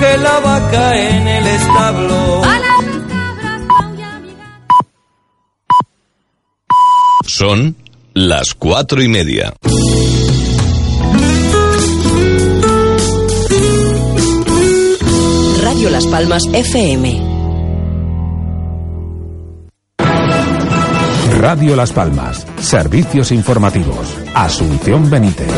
Que la vaca en el establo. Son las cuatro y media. Radio Las Palmas FM. Radio Las Palmas. Servicios informativos. Asunción Benítez.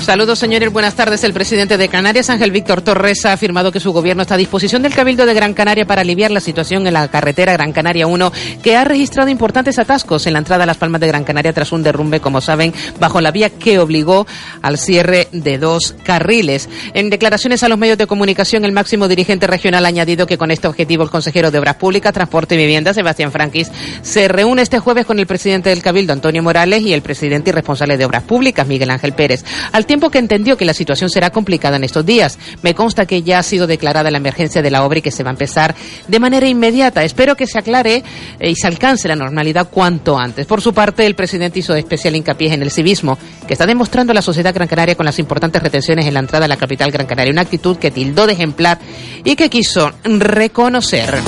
Saludos, señores. Buenas tardes. El presidente de Canarias, Ángel Víctor Torres, ha afirmado que su gobierno está a disposición del Cabildo de Gran Canaria para aliviar la situación en la carretera Gran Canaria 1, que ha registrado importantes atascos en la entrada a Las Palmas de Gran Canaria tras un derrumbe, como saben, bajo la vía que obligó al cierre de dos carriles. En declaraciones a los medios de comunicación, el máximo dirigente regional ha añadido que con este objetivo el consejero de Obras Públicas, Transporte y Vivienda, Sebastián Franquis, se reúne este jueves con el presidente del Cabildo, Antonio Morales, y el presidente y responsable de Obras Públicas, Miguel Ángel Pérez. Al tiempo que entendió que la situación será complicada en estos días. Me consta que ya ha sido declarada la emergencia de la obra y que se va a empezar de manera inmediata. Espero que se aclare eh, y se alcance la normalidad cuanto antes. Por su parte, el presidente hizo especial hincapié en el civismo que está demostrando la sociedad gran canaria con las importantes retenciones en la entrada a la capital gran canaria. Una actitud que tildó de ejemplar y que quiso reconocer.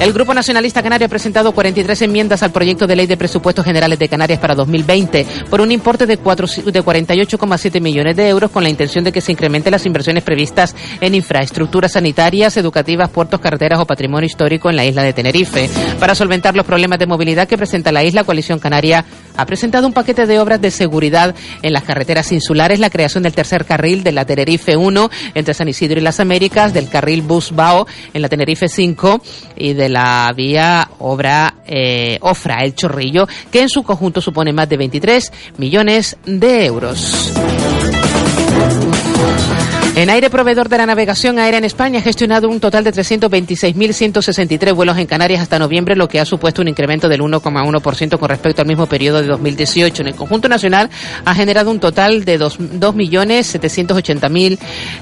El Grupo Nacionalista Canario ha presentado 43 enmiendas al proyecto de ley de presupuestos generales de Canarias para 2020 por un importe de, de 48,7 millones de euros con la intención de que se incrementen las inversiones previstas en infraestructuras sanitarias, educativas, puertos, carreteras o patrimonio histórico en la isla de Tenerife. Para solventar los problemas de movilidad que presenta la isla, Coalición Canaria ha presentado un paquete de obras de seguridad en las carreteras insulares, la creación del tercer carril de la Tenerife 1 entre San Isidro y las Américas, del carril Bus-Bao en la Tenerife 5 y de la vía obra eh, Ofra, el Chorrillo, que en su conjunto supone más de 23 millones de euros. En aire proveedor de la navegación aérea en España ha gestionado un total de 326.163 vuelos en Canarias hasta noviembre, lo que ha supuesto un incremento del 1,1% con respecto al mismo periodo de 2018. En el conjunto nacional ha generado un total de 2.780.000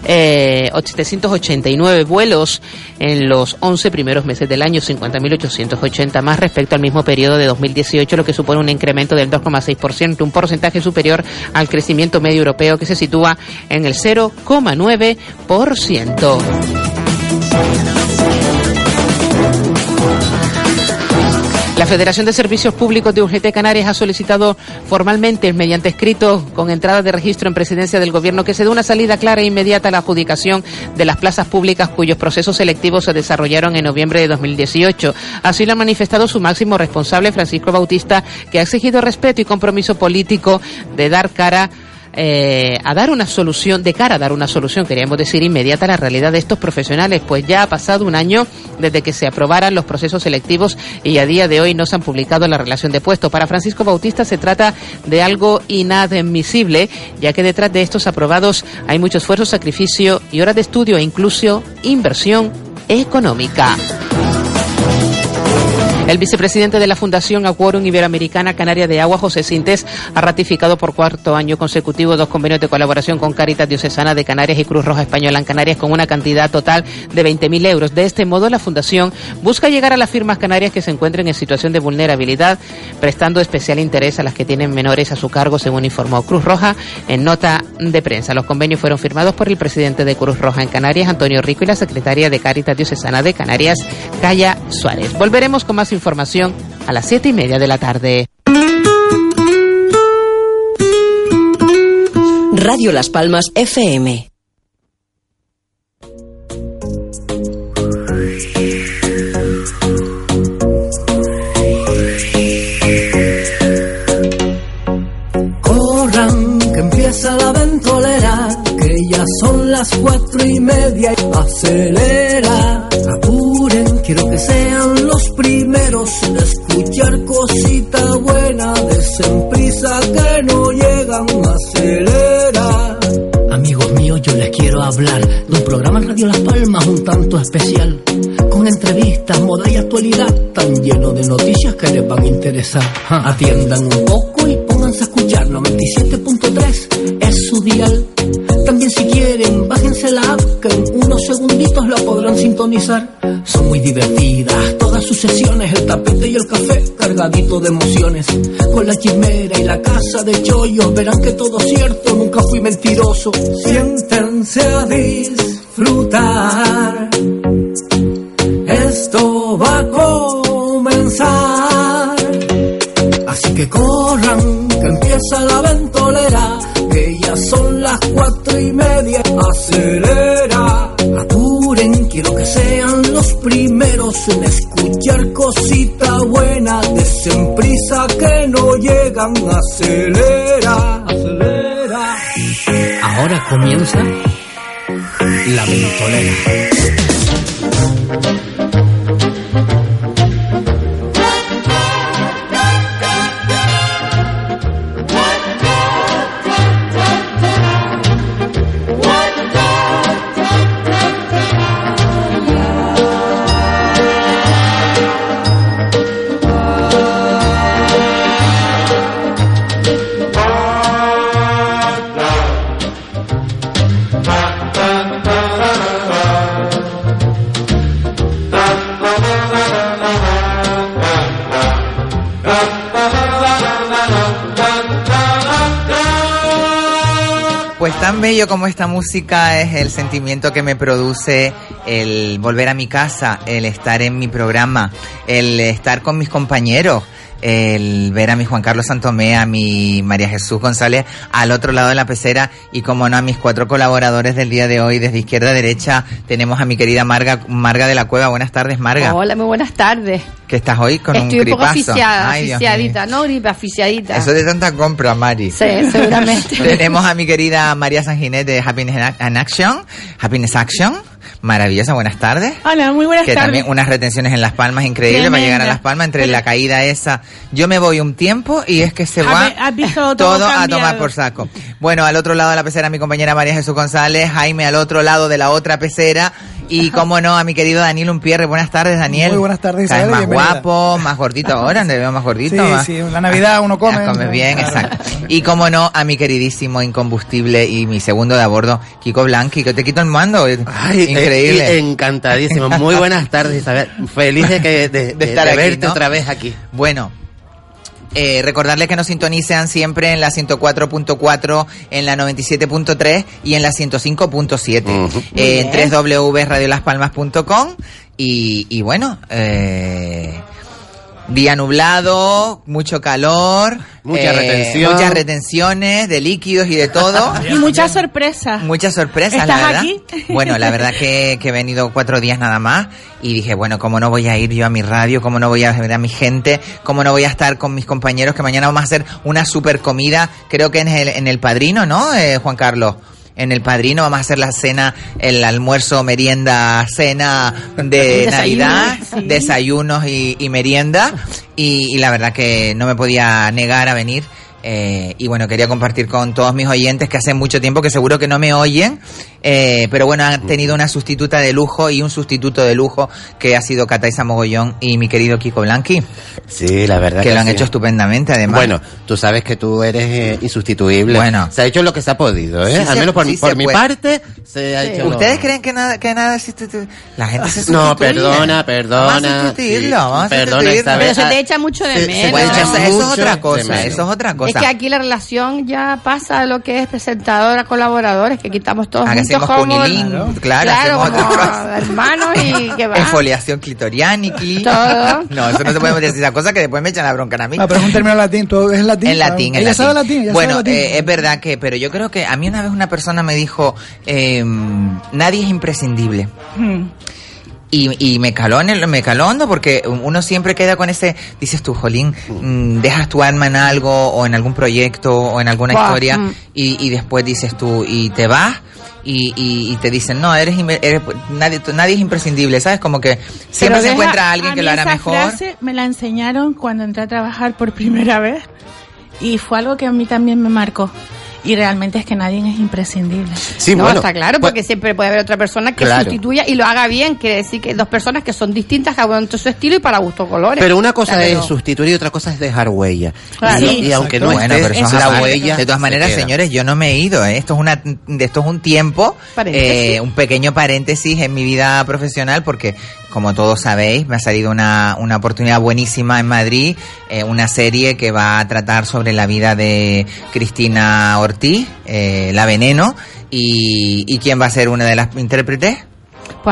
eh, 789 vuelos en los 11 primeros meses del año, 50.880 más respecto al mismo periodo de 2018, lo que supone un incremento del 2,6%, un porcentaje superior al crecimiento medio europeo que se sitúa en el 0,9%. La Federación de Servicios Públicos de UGT Canarias ha solicitado formalmente, mediante escrito con entrada de registro en presidencia del Gobierno, que se dé una salida clara e inmediata a la adjudicación de las plazas públicas cuyos procesos selectivos se desarrollaron en noviembre de 2018. Así lo ha manifestado su máximo responsable, Francisco Bautista, que ha exigido respeto y compromiso político de dar cara eh, a dar una solución, de cara a dar una solución, queríamos decir, inmediata a la realidad de estos profesionales, pues ya ha pasado un año desde que se aprobaran los procesos selectivos y a día de hoy no se han publicado la relación de puesto. Para Francisco Bautista se trata de algo inadmisible, ya que detrás de estos aprobados hay mucho esfuerzo, sacrificio y horas de estudio e incluso inversión económica. El vicepresidente de la Fundación Acuorum Iberoamericana Canaria de Agua, José Sintes, ha ratificado por cuarto año consecutivo dos convenios de colaboración con Caritas Diocesana de Canarias y Cruz Roja Española en Canarias con una cantidad total de 20.000 euros. De este modo, la Fundación busca llegar a las firmas canarias que se encuentren en situación de vulnerabilidad, prestando especial interés a las que tienen menores a su cargo, según informó Cruz Roja en nota de prensa. Los convenios fueron firmados por el presidente de Cruz Roja en Canarias, Antonio Rico, y la secretaria de Caritas Diocesana de Canarias, Calla Suárez. Volveremos con más información a las siete y media de la tarde. Radio Las Palmas FM. Corran, que empieza la ventolera, que ya son las cuatro y media. Acelera, apuren, quiero que sean los primeros en escuchar cosita buena. Desen prisa que no llegan, acelera. Amigos míos, yo les quiero hablar de un programa en Radio Las Palmas un tanto especial, con entrevistas, moda y actualidad, tan lleno de noticias que les van a interesar. Atiendan un poco y pónganse a escuchar 97.3 es su dial. También si quieren, bájense la app que en unos segunditos la podrán sintonizar. Son muy divertidas todas sus sesiones, el tapete y el café cargadito de emociones. Con la chimera y la casa de chollos, verán que todo cierto, nunca fui mentiroso. Siéntense a disfrutar. Esto va a comenzar. Así que corran, empieza la ventolera, que ya son las cuatro y media. Acelera, apuren, quiero que sean los primeros en escuchar cosita buena. Desen prisa que no llegan, acelera, acelera. Ahora comienza la ventolera. Tan bello como esta música es el sentimiento que me produce el volver a mi casa, el estar en mi programa, el estar con mis compañeros, el ver a mi Juan Carlos Santomé, a mi María Jesús González al otro lado de la pecera y como no a mis cuatro colaboradores del día de hoy desde izquierda a derecha tenemos a mi querida Marga, Marga de la Cueva. Buenas tardes, Marga. Hola, muy buenas tardes. Que estás hoy con Estoy un un poco gripazo. asfixiada, Ay, Dios asfixiadita, no gripe, asfixiadita. Eso de tanta compra, Mari. Sí, seguramente. Tenemos a mi querida María Sanginet de Happiness in Action. Happiness Action. Maravillosa, buenas tardes. Hola, muy buenas que tardes. también unas retenciones en Las Palmas increíbles para llegar a Las Palmas entre la caída esa. Yo me voy un tiempo y es que se va todo a tomar por saco. Bueno, al otro lado de la pecera mi compañera María Jesús González, Jaime al otro lado de la otra pecera y cómo no a mi querido Daniel Unpierre. Buenas tardes, Daniel. Muy buenas tardes, Isabel, más bienvenida. guapo, más gordito ahora, te veo más gordito. Sí, más- sí, la Navidad uno come. Come ¿no? bien, Claro. exacto. Y como no, a mi queridísimo incombustible y mi segundo de a bordo, Kiko Blanqui, que te quito el mando. Ay, Increíble. eh, encantadísimo. Muy buenas tardes, Isabel. Feliz de, que, de, de- estar de aquí, verte ¿no? otra vez aquí. Bueno. Eh, recordarles que nos sintonizan siempre en la 104.4, en la 97.3 y en la 105.7. eh, en www.radiolaspalmas.com y, y bueno, eh, día nublado, mucho calor, Mucha eh, retención. muchas retenciones de líquidos y de todo. Y muchas sorpresas. Muchas sorpresas, ¿Estás la verdad. aquí? Bueno, la verdad que, que he venido cuatro días nada más y dije, bueno, ¿cómo no voy a ir yo a mi radio? ¿Cómo no voy a ver a mi gente? ¿Cómo no voy a estar con mis compañeros? Que mañana vamos a hacer una super comida, creo que en el, en el Padrino, ¿no, eh, Juan Carlos? En el Padrino vamos a hacer la cena, el almuerzo, merienda, cena de Navidad, sí. desayunos y, y merienda. Y, y la verdad que no me podía negar a venir. Eh, y bueno, quería compartir con todos mis oyentes que hace mucho tiempo que seguro que no me oyen, eh, pero bueno, han tenido una sustituta de lujo y un sustituto de lujo que ha sido Cataisa Mogollón y mi querido Kiko Blanqui, Sí, la verdad que lo han sí. hecho estupendamente además. Bueno, tú sabes que tú eres eh, insustituible. Bueno. Se ha hecho lo que se ha podido, ¿eh? Sí Al se- menos por, sí por mi puede. parte, se ha Sí. hecho... lo- ¿Ustedes creen que nada, que nada La gente se No, sustituye. perdona, perdona. Vamos a sustituirlo, sí, vamos a perdona. Pero se te echa mucho de menos. Bueno, eso, eso es otra cosa, eso es otra cosa. Es que aquí la relación ya pasa a lo que es presentadora, colaboradores, que quitamos todos Ah, que juntos hacemos como... claro, Claro, hacemos como hermanos y que va. Exfoliación clitoriániqui. Todo. No, eso no se puede decir esa cosa que después me echan la bronca a mí. Ah, pero es un término latín, todo es latín. En latín, en Ella latín. sabe latín, ella bueno, sabe latín. eh, es verdad que, pero yo creo que a mí una vez una persona me dijo, eh, nadie es imprescindible. Hmm. Y, y me caló en el, me caló hondo porque uno siempre queda con ese, dices tú, Jolín, mm, dejas tu alma en algo o en algún proyecto o en alguna historia mm. y, y después dices tú, y te vas y, y, y te dicen, no, eres, eres- nadie, tú- nadie es imprescindible, ¿sabes? Como que siempre se encuentra alguien a que lo hará esa mejor. frase me la enseñaron cuando entré a trabajar por primera vez y fue algo que a mí también me marcó. Y realmente es que nadie es imprescindible. Sí, no, bueno, está claro, pues- porque siempre puede haber otra persona que Claro. sustituya y lo haga bien. Quiere decir que dos personas que son distintas, cada uno su estilo y para gusto colores. Pero una cosa es sustituir y otra cosa es dejar huella. Claro. y, Sí, y aunque no bueno, pero eso es la huella. De todas maneras, señores, yo no me he ido. ¿eh? Esto es una, esto es un tiempo, Paréntesis. eh, un pequeño paréntesis en mi vida profesional, porque como todos sabéis, me ha salido una, una oportunidad buenísima en Madrid, eh, una serie que va a tratar sobre la vida de Cristina Ortiz, eh, La Veneno, y, y quién va a ser una de las intérpretes.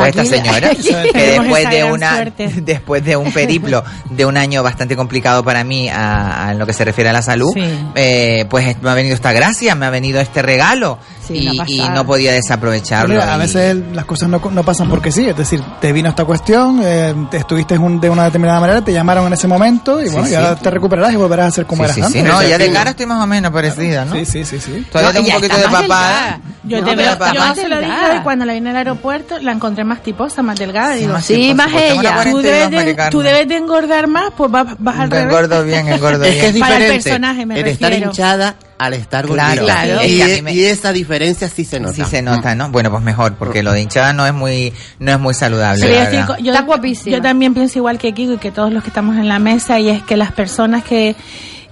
Pues esta señora, que después de una suerte. después de un periplo de un año bastante complicado para mí a, a en lo que se refiere a la salud, Sí. eh, pues me ha venido esta gracia, me ha venido este regalo Sí, y, y no podía desaprovecharlo. a y- veces las cosas no, no pasan porque sí, es decir, te vino esta cuestión, eh, te estuviste un- de una determinada manera, te llamaron en ese momento y Sí, bueno, sí. ya te recuperarás y volverás a ser como Sí, eras sí, sí, antes. no, ya de cara estoy más o menos parecida, ¿no? Sí, sí, sí, sí. Todavía No, tengo un poquito de delgada. Yo, No, te veo, papada. yo se lo dije cuando la vine al aeropuerto, la encontré más tiposa, más delgada. Digo, más Sí, tiposa, más una ella. tú, debes de, Mari Carmen. tú debes de engordar más, pues vas, vas al revés. Engordo bien, engordo Es que es bien. Para el diferente personaje, me el estar hinchada al estar Claro, gordita. claro. Y, Es que a mí me- y esa diferencia sí se nota. Sí se nota, ¿no? Bueno, pues mejor, porque lo de hinchada no es muy, no es muy saludable. Sí, la yo, Está guapísima. yo también pienso igual que Kiko y que todos los que estamos en la mesa, y es que las personas que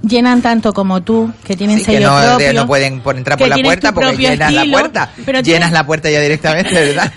llenan tanto como tú, que tienen Sí, que sello no, de- propio, no pueden por entrar que por la puerta porque llenas la estilo, puerta. pero llenas tienes- la puerta ya directamente, ¿verdad?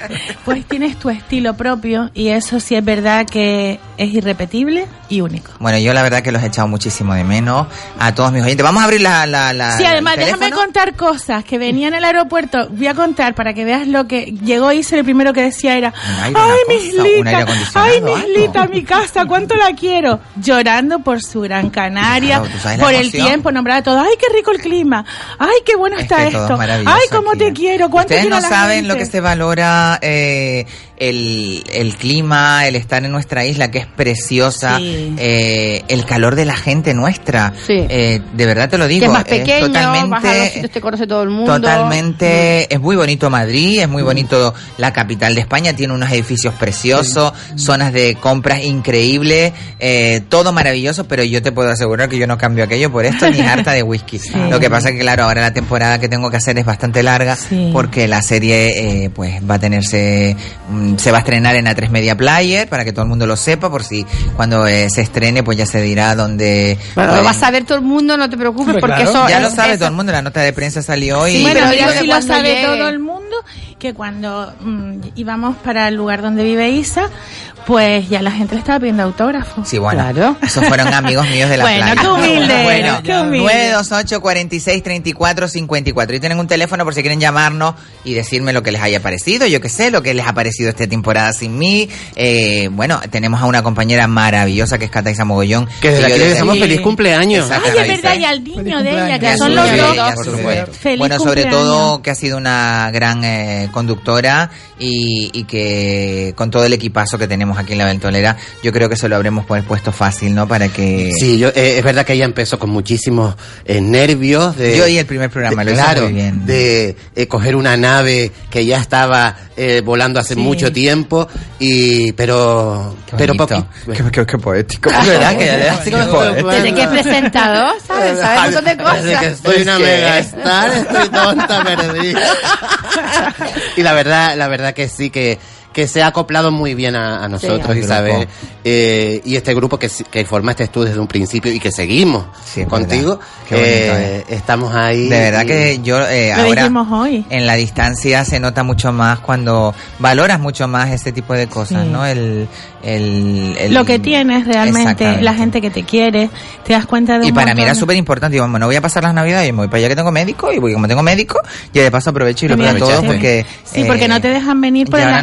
pues tienes tu estilo propio y eso sí es verdad que es irrepetible y único. Bueno, yo la verdad que los he echado muchísimo de menos a todos mis oyentes. Vamos a abrir la... la, la Sí, además, déjame contar cosas que venía en el aeropuerto. Voy a contar para que veas lo que llegó y lo primero que decía era, ay, una mis cosa, un aire Lita, acondicionado, ay, algo". mis Lita, mi casa, cuánto la quiero. Llorando por su Gran Canaria, Claro, por el tiempo, nombrar a todos, ay, qué rico el clima, ay, qué bueno Es está esto, es ay, cómo aquí, te ¿eh? quiero, cuánto Ustedes quiero no saben gente. lo que se valora eh, el, el clima, el estar en nuestra isla, que es preciosa, Sí. eh, el calor de la gente nuestra. Sí. Eh, de verdad te lo digo. que es más pequeño, totalmente, vas a los sitios, te conoce todo el mundo. Totalmente, es muy bonito Madrid, es muy bonito la capital de España, tiene unos edificios preciosos, zonas de compras increíbles, eh, todo maravilloso, pero yo te puedo asegurar que yo no cambio aquello por esto ni harta de whisky. Lo que pasa que claro, ahora la temporada que tengo que hacer es bastante larga Sí. porque la serie eh, pues va a tenerse, mm, se va a estrenar en A3 Media Player para que todo el mundo lo sepa, por si cuando eh, se estrene pues ya se dirá dónde... Bueno, pueden- lo vas a ver todo el mundo, no te preocupes, porque claro. eso ya es- lo sabe eso- todo el mundo, la nota de prensa salió hoy. Sí, bueno, pero que si lo sabe llegue- todo el mundo, que cuando mm, íbamos para el lugar donde vive Isa, pues ya la gente le estaba pidiendo autógrafos. Sí, bueno, Claro. esos fueron amigos míos de la Bueno, playa. qué humilde Bueno, qué humilde. 928 46 34 54. Y tienen un teléfono por si quieren llamarnos y decirme lo que les haya parecido. Yo qué sé, lo que les ha parecido esta temporada sin mí. Eh, bueno, tenemos a una compañera maravillosa que es Cataisa Mogollón. Que desde aquí le deseamos feliz cumpleaños. Ay, es verdad, y al niño Feliz de ella, que son los dos. Feliz Bueno, sobre cumpleaños. todo que ha sido una gran eh, conductora y, y que con todo el equipazo que tenemos aquí en la Ventolera, yo creo que se lo habremos pu- puesto fácil, ¿no? Para que... Sí, yo, eh, es verdad que ella empezó con muchísimos eh, nervios. De, Yo oí el primer programa, de- lo claro, muy bien. de eh, coger una nave que ya estaba eh, volando hace Sí. mucho tiempo, y pero Qué pero bonito. poqui- Qué, qué- qué poético. ¿Verdad? Que ya le Así como- poético. Desde que es presentador, ¿sabes? Sabe un montón de Desde que cosas. soy una mega star, estoy tonta perdida. y la verdad, la verdad que sí que que se ha acoplado muy bien a, a nosotros, Sí. Isabel, eh, y este grupo que, que formaste tú desde un principio y que seguimos Sí, contigo. Qué bonito, eh, Estamos ahí. De verdad y- que yo eh, Lo ahora hoy. en la distancia se nota mucho más cuando valoras mucho más este tipo de cosas, Sí. ¿no? El, el, el- Lo que tienes realmente, la gente que te quiere, te das cuenta de Y un para mí era súper importante, digo, bueno, voy a pasar las navidades y me voy para allá que tengo médico y voy como tengo médico y de paso aprovecho y lo veo a todos sí. porque... Sí, porque eh, no te dejan venir por y la-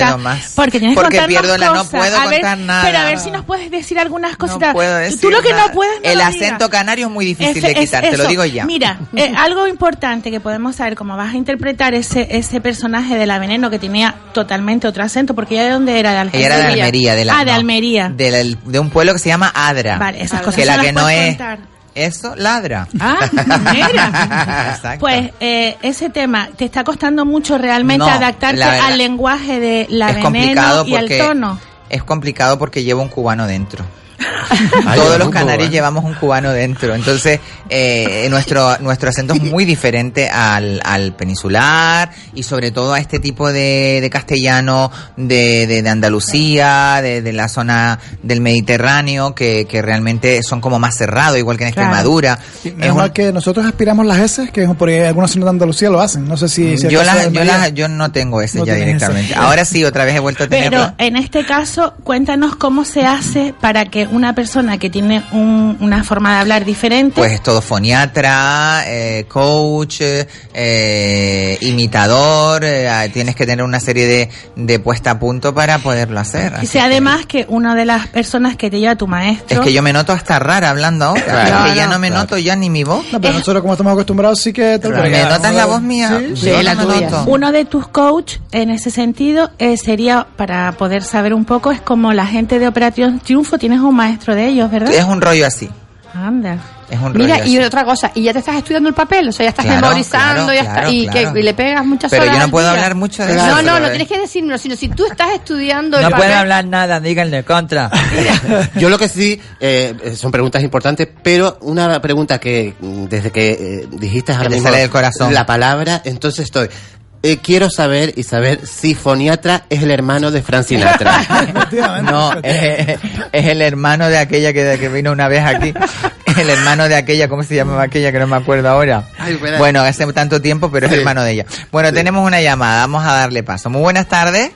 ahora no puedo más. porque tienes que contar pierdo la- no puedo a ver, contar nada. Pero a ver si nos puedes decir algunas cositas. No puedo decir Tú lo que nada. no puedes El acento canario es muy difícil Ese- de quitar, es te lo digo ya. Mira, eh, algo importante que podemos saber cómo vas a interpretar ese ese personaje de la veneno que tenía totalmente otro acento, porque ella de dónde era, de. Ella era de Almería, de la, Ah, de Almería. de, la- de un pueblo que se llama Adra. Vale, esas cosas que la que no puedes es contar. Eso, ladra. Ah, mira. Pues eh, ese tema, ¿te está costando mucho realmente No, adaptarte al lenguaje de la es veneno complicado y al tono? es complicado porque llevo un cubano dentro. Todos los canarios llevamos un cubano dentro. Entonces, eh, nuestro, nuestro acento es muy diferente al, al peninsular y sobre todo a este tipo de, de castellano de, de, de Andalucía, de, de la zona del Mediterráneo, que, que realmente son como más cerrados, igual que en Claro. Extremadura. Es Es un- mal que nosotros aspiramos las S, que es porque algunos signos de Andalucía lo hacen. No sé si. si yo, las- yo, las- yo no tengo ese No ya ese. directamente. Ahora sí, otra vez he vuelto a Pero tenerlo. en este caso, cuéntanos cómo se hace para que una persona que tiene un- una forma de hablar diferente, Pues todo foniatra, eh, coach, eh, imitador, eh, tienes que tener una serie de, de puesta a punto para poderlo hacer. y sea además que una de las personas que te lleva tu maestro... Es que yo me noto hasta rara hablando ahora. Claro. es que ya no me Claro. noto ya ni mi voz. No, pero nosotros como estamos acostumbrados sí que... Claro. ¿Me notas la voz mía? Sí, Sí, la no tuya. noto. Uno de tus coach en ese sentido eh, sería, para poder saber un poco, es como la gente de Operación Triunfo, tienes un maestro de ellos, ¿verdad? Es un rollo así. Anda. Es un Mira, rollo y así. otra cosa, y ya te estás estudiando el papel, o sea, ya estás Claro, memorizando claro, ya claro, está, y, claro. que, y le pegas muchas Pero horas yo no puedo día. hablar mucho de No, eso, no, no eh. tienes que decirlo, sino si tú estás estudiando el No pueden hablar nada, díganle contra. Yo lo que sí, eh, son preguntas importantes, pero una pregunta que desde que eh, dijiste ahora Que mismo sale del corazón. la palabra, entonces estoy. Eh, quiero saber y saber si Foniatra es el hermano de Frank Sinatra. No, es, es el hermano de aquella que, que vino una vez aquí. El hermano de aquella, ¿cómo se llamaba aquella? Que no me acuerdo ahora. Ay. Bueno, hace tanto tiempo, pero es hermano de ella. Bueno, tenemos una llamada, vamos a darle paso. Muy buenas tardes.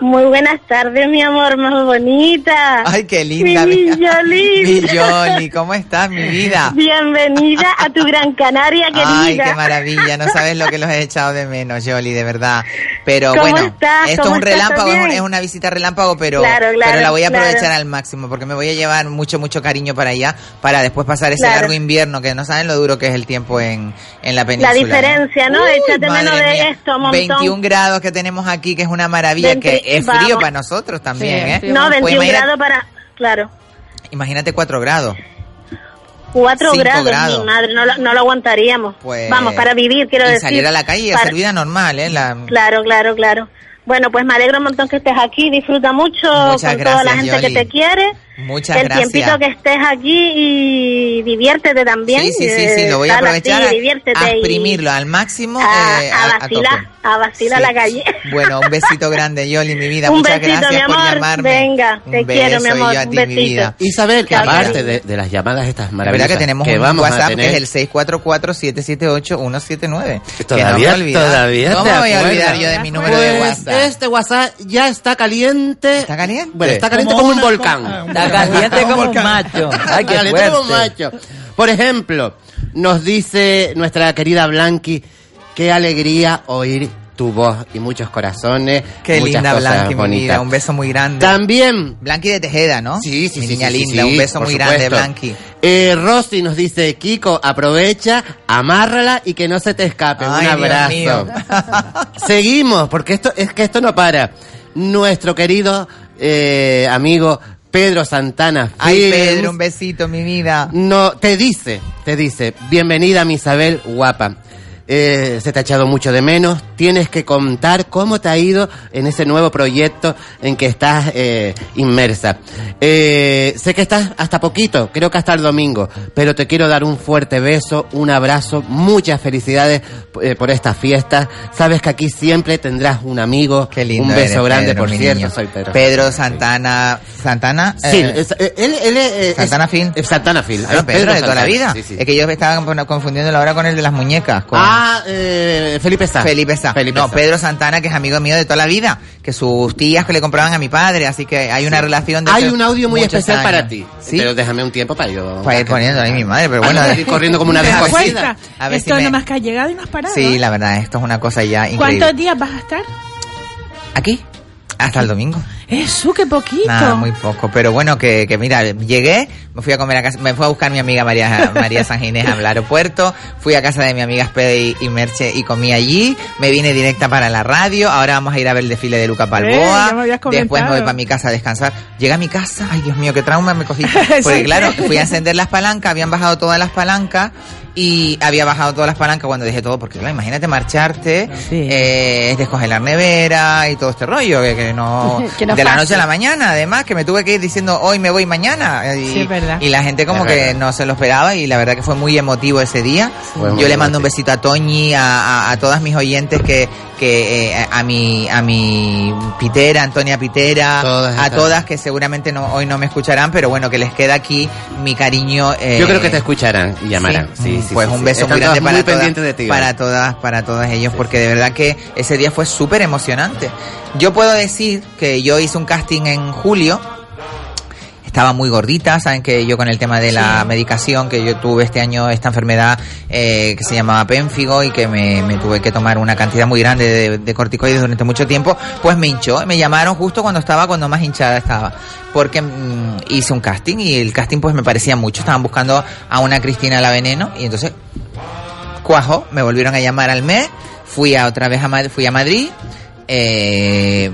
Muy buenas tardes, mi amor, más bonita. Ay, qué linda. Mi Yoli. mi Yoli, ¿cómo estás, mi vida? Bienvenida a tu Gran Canaria, querida. Ay, qué maravilla. No sabes lo que los he echado de menos, Yoli, de verdad. Pero ¿Cómo bueno, estás? esto es ¿Cómo un relámpago, es, un- es una visita relámpago, pero, Claro, claro, pero la voy a claro. aprovechar al máximo porque me voy a llevar mucho, mucho cariño para allá para después pasar ese largo invierno que no saben lo duro que es el tiempo en, en la La península. diferencia, ¿no? Uy, Échate menos de mía. esto, montón. 21 grados que tenemos aquí, que es una maravilla, 20 que es frío vamos. para nosotros también, Sí, ¿eh? No, Pues 21 imagínate- grados para... Claro. Imagínate 4 grados. 4 Cinco grados, grados. mi madre, no, lo- no lo aguantaríamos. Pues, Vamos, para vivir, quiero y decir. salir a la calle y para- hacer vida normal, ¿eh? La- Claro, claro, claro. Bueno, pues me alegro un montón que estés aquí, disfruta mucho Muchas con toda la gracias, gente Yoli. que te quiere. Muchas el gracias. tiempito que estés aquí y diviértete también. Sí, sí, sí, sí, eh, lo voy a aprovechar a, diviértete a y exprimirlo al máximo. a, eh, a a- vacilar, a vacilar Sí. la calle. Bueno, un besito grande, Yoli, mi vida. Un Muchas besito, gracias mi por amor. llamarme. Venga, Un te quiero, mi amor, yo a un ti, mi besito. vida. Isabel, que Chao, aparte de, de las llamadas estas La verdad maravillosas que tenemos que un vamos a WhatsApp tener, que es el 644-778-179. Que Todavía- no me todavía ¿Cómo voy a olvidar yo de mi número de Pues, WhatsApp? Este WhatsApp ya está caliente. ¿Está caliente? Bueno, está caliente como, un volcán. Caliente como un macho. Ay, qué Caliente como un macho. Por ejemplo, nos dice nuestra querida Blanqui, qué alegría oír tu voz y muchos corazones. Qué muchas linda cosas Blanqui, mi vida. Un beso muy grande. También. Blanqui de Tejeda, ¿no? Sí, sí, Mi sí. niña sí, linda. sí, un beso muy grande. Blanqui. Eh, Rosy nos dice, Kiko, aprovecha, amárrala y que no se te escape. Ay, Un Dios abrazo. mío. Seguimos, porque esto es que esto no para. Nuestro querido eh, amigo Pedro Santana. Ay, Films, Pedro, un besito, mi vida. No, te dice, te dice, bienvenida mi Isabel guapa. Eh, se te ha echado mucho de menos. Tienes que contar cómo te ha ido en ese nuevo proyecto en que estás eh, inmersa. Eh, sé que estás hasta poquito, creo que hasta el domingo, pero te quiero dar un fuerte beso, un abrazo, muchas felicidades eh, por estas fiestas. Sabes que aquí siempre tendrás un amigo, Qué lindo un beso eres, grande, Pedro, por cierto. niño. Soy Pedro. Pedro Santana. ¿Santana? Sí, Eh, es- eh, él, él es- Santana es Santana es Pedro, de toda la vida. sí, sí. Es que yo estaba confundiéndolo ahora con el de las muñecas. con- Ah, eh, Felipe Sá. Felipe. Felipe no. Pedro Santana, que es amigo mío de toda la vida, que sus tías que le compraban a mi padre, así que hay una relación de Hay un audio muy especial para ti. ¿Sí? Pero déjame un tiempo para yo. Para ir poniendo ahí mi madre, pero bueno. Ah, no, ir corriendo como una ¿Te das descosida. A ver si Esto me- nomás que has llegado y no has parado. Sí, la verdad, esto es una cosa ya increíble. ¿Cuántos días vas a estar? ¿Aquí? Hasta el domingo. Eso, qué poquito. Nada, muy poco. Pero bueno, que, que mira, llegué, me fui a comer a casa, me fui a buscar a mi amiga María, María San Ginés al aeropuerto, fui a casa de mi amiga Spede y, Merche y comí allí, me vine directa para la radio, ahora vamos a ir a ver el desfile de Luca Eh, Palboa, habías después me voy para mi casa a descansar. Llegué a mi casa, ay Dios mío, qué trauma me cogí. Porque claro, fui a encender las palancas, habían bajado todas las palancas y había bajado todas las palancas cuando dejé todo, porque claro, imagínate marcharte, eh, descongelar nevera y todo este rollo, que, que no... Que no de la noche a la mañana, además, que me tuve que ir diciendo hoy me voy mañana. Y, Sí, es verdad. y la gente como Es que verdad. no se lo esperaba y la verdad que fue muy emotivo ese día. Yo le mando un besito a Toñi, a, a- a todas mis oyentes que, que eh, a mi a mi Pitera, Antonia Pitera, Todas a todas que seguramente no, hoy no me escucharán, pero bueno, que les queda aquí mi cariño. eh, Yo creo que te escucharán y llamarán. Sí, Sí, sí, pues sí, un beso muy grande todas para muy todas, de ti, para todas, para todas ellos, porque de verdad que ese día fue súper emocionante. Yo puedo decir que yo hice un casting en julio. Estaba muy gordita, saben que yo con el tema de la medicación, que yo tuve este año esta enfermedad eh, que se llamaba pénfigo y que me, me tuve que tomar una cantidad muy grande de, de corticoides durante mucho tiempo, pues me hinchó. Me llamaron justo cuando estaba, cuando más hinchada estaba, porque mm, hice un casting y el casting pues me parecía mucho. Estaban buscando a una Cristina La Veneno y entonces cuajo, me volvieron a llamar al mes, fui a otra vez a Madrid, fui a Madrid, eh,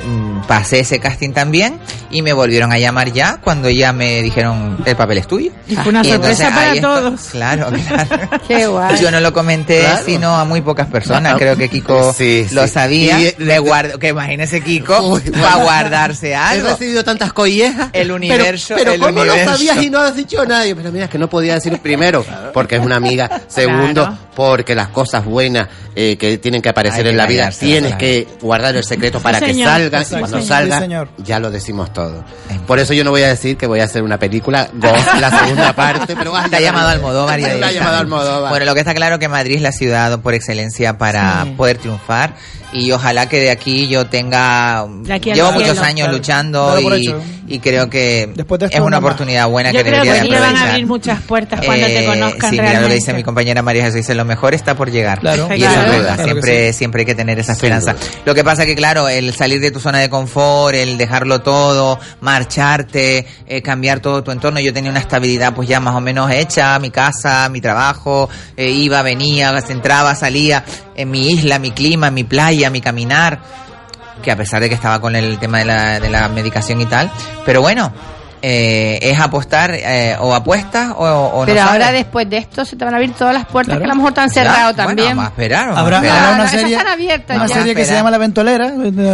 pasé ese casting también y me volvieron a llamar ya cuando ya me dijeron el papel es tuyo. Y fue una Y sorpresa para ahí esto- todos. Claro, claro. Qué guay. Yo no lo comenté Claro. sino a muy pocas personas, creo que Kiko Sí, sí. lo sabía. Y- me guardo, que imagínese Kiko Uy, para guardarse He algo. recibido tantas collejas. El universo, Pero, el pero ¿cómo universo. lo sabías y no has dicho a nadie? Pero mira, es que no podía decir primero, porque es una amiga. Segundo, Claro. porque las cosas buenas eh, que tienen que aparecer Hay que en la vida, tienes que guardar el secreto para que señor. salgan. Exacto. Y cuando señor. ya lo decimos todo. Por eso yo no voy a decir que voy a hacer una película, Ghost, la segunda parte, pero Te ha llamado Almodóvar y Te ha directamente. llamado Almodóvar. Bueno, lo que está claro que Madrid es la ciudad por excelencia para Sí. poder triunfar y ojalá que de aquí yo tenga aquí llevo cielo. muchos años Claro. luchando y, creo que Después de esto, es una más. oportunidad buena Yo que creo debería que de te van a aprovechar. abrir muchas puertas cuando te Eh, conozcan sí, mira lo que dice mi compañera María Jesús, dice lo mejor está por llegar. Claro. Y Claro. que siempre, siempre hay que tener esa esperanza. duda. Lo que pasa que claro, el salir de tu zona de confort, el dejarlo todo, marcharte, eh, cambiar todo tu entorno, yo tenía una estabilidad pues ya más o menos hecha, mi casa, mi trabajo, eh, iba, venía, entraba, salía, en mi isla, mi clima, mi playa, mi caminar, que a pesar de que estaba con el tema de la, de la medicación y tal, pero bueno, eh, es apostar eh, o apuestas o, o no Pero ahora sabes. después de esto se te van a abrir todas las puertas Claro. que a lo mejor te Ya, cerrado bueno, también. vamos a esperar, vamos a Habrá, esperar. habrá No, una serie, están abiertas una ya. serie que se llama La Ventolera.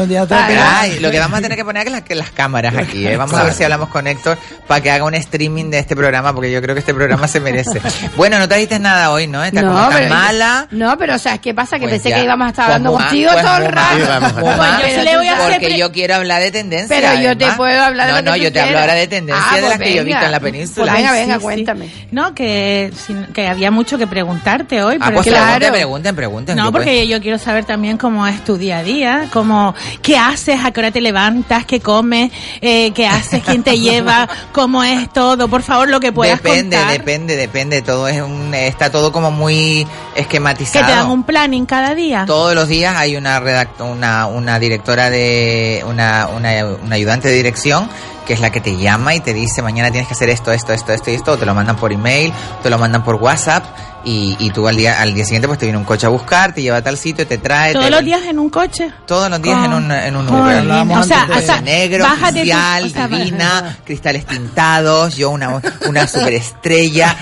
ya te- Ah, Ay, lo que vamos a tener que poner es las, que las cámaras aquí. ¿eh? Vamos a ver si hablamos con Héctor para que haga un streaming de este programa, porque yo creo que este programa se merece. Bueno, no trajiste nada hoy, ¿no? Estás como tan pero, mala. No, pero o sea, ¿qué pasa? Que Pues pensé ya. que íbamos a estar Pues hablando muy contigo mal, todo el pues rato. Pues Porque yo quiero hablar de tendencia. Pero yo te puedo hablar de No, no, yo te hablo ahora de tendencia Ah, de las pues que yo he visto venga. en la península. Pues venga, venga, Sí, sí. cuéntame. No, que, que había mucho que preguntarte hoy. Ah, pero pues es que- pregunten, pregunten. No, que porque pues- yo quiero saber también cómo es tu día a día, cómo, qué haces, a qué hora te levantas, qué comes, eh, qué haces, quién te lleva, cómo es todo. Por favor, lo que puedas Depende, contar. depende, depende. Todo es un, está todo como muy Que esquematizado. te dan un planning cada día. Todos los días hay una una, una directora de, una, una, una ayudante de dirección que es la que te llama y te dice mañana tienes que hacer esto, esto, esto, esto y esto, o te lo mandan por email, te lo mandan por WhatsApp y, y tú al día, al día siguiente pues te viene un coche a buscar, te lleva a tal sitio, te trae. Todos te- los días en un coche. Todos los días en un, en un. Uber. O sea, de- o sea, negro, oficial, o sea, divina, cristales tintados, yo una, una superestrella.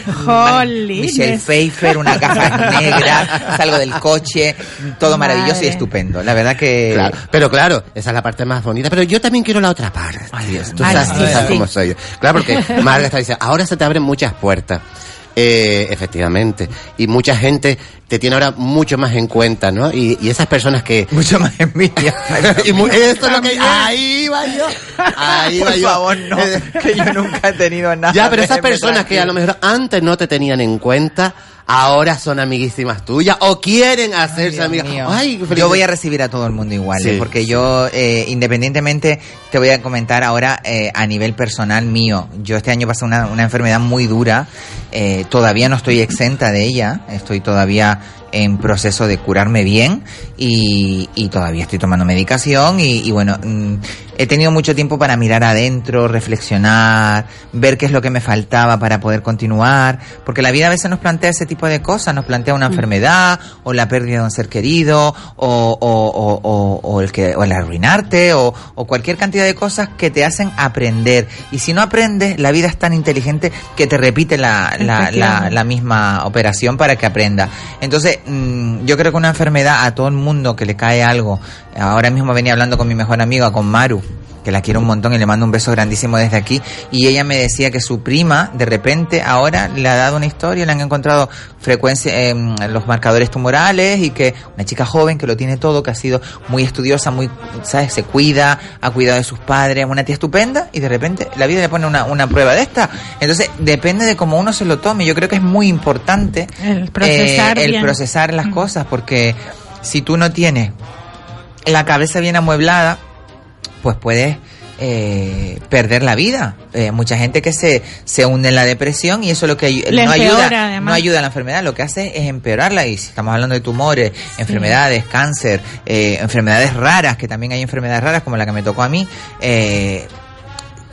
Michelle Pfeiffer, una caja negra, salgo del coche, todo maravilloso y estupendo. La verdad que... Claro, pero claro, esa es la parte más bonita. Pero yo también quiero la otra parte. Ay, Dios Tú sabes, tú sí, sabes sí. cómo soy yo. Claro, porque Marga está diciendo, ahora se te abren muchas puertas. Eh, efectivamente. Y mucha gente te tiene ahora mucho más en cuenta, ¿no? Y, y esas personas que... Mucho más envidia. y mu- eso es lo que... Ahí va yo. Ahí va Por yo. favor, no, Eh, que yo nunca he tenido nada. ya, pero esas personas que a lo mejor antes no te tenían en cuenta, ahora son amiguísimas tuyas o quieren hacerse amigas. Ay, yo voy a recibir a todo el mundo igual, Sí. ¿eh? porque yo, eh, independientemente, te voy a comentar ahora eh, a nivel personal mío. Yo este año pasé una, una enfermedad muy dura, eh, todavía no estoy exenta de ella, estoy todavía en proceso de curarme bien y, y todavía estoy tomando medicación y, y bueno, mm, he tenido mucho tiempo para mirar adentro, reflexionar, ver qué es lo que me faltaba para poder continuar, porque la vida a veces nos plantea ese tipo de cosas, nos plantea una enfermedad o la pérdida de un ser querido o, o, o, o- o el que o el arruinarte o, o cualquier cantidad de cosas que te hacen aprender. Y si no aprendes la vida es tan inteligente que te repite la, la, la, la misma operación para que aprenda. Entonces, mm, yo creo que una enfermedad a todo el mundo que le cae algo, ahora mismo venía hablando con mi mejor amiga, con Maru, que la quiero un montón y le mando un beso grandísimo desde aquí. Y ella me decía que su prima, de repente, ahora le ha dado una historia, le han encontrado frecuencia en los marcadores tumorales y que una chica joven que lo tiene todo, que ha sido muy estudiosa, muy, ¿sabes? Se cuida, ha cuidado de sus padres, una tía estupenda y de repente la vida le pone una, una prueba de esta. Entonces, depende de cómo uno se lo tome. Yo creo que es muy importante El procesar eh, el procesar las cosas porque si tú no tienes la cabeza bien amueblada, pues puedes eh, perder la vida. Eh, mucha gente que se, se hunde en la depresión y eso lo que no empeora, ayuda, además. no ayuda a la enfermedad, lo que hace es empeorarla. Y si estamos hablando de tumores, enfermedades, cáncer, eh, enfermedades raras, que también hay enfermedades raras como la que me tocó a mí, eh,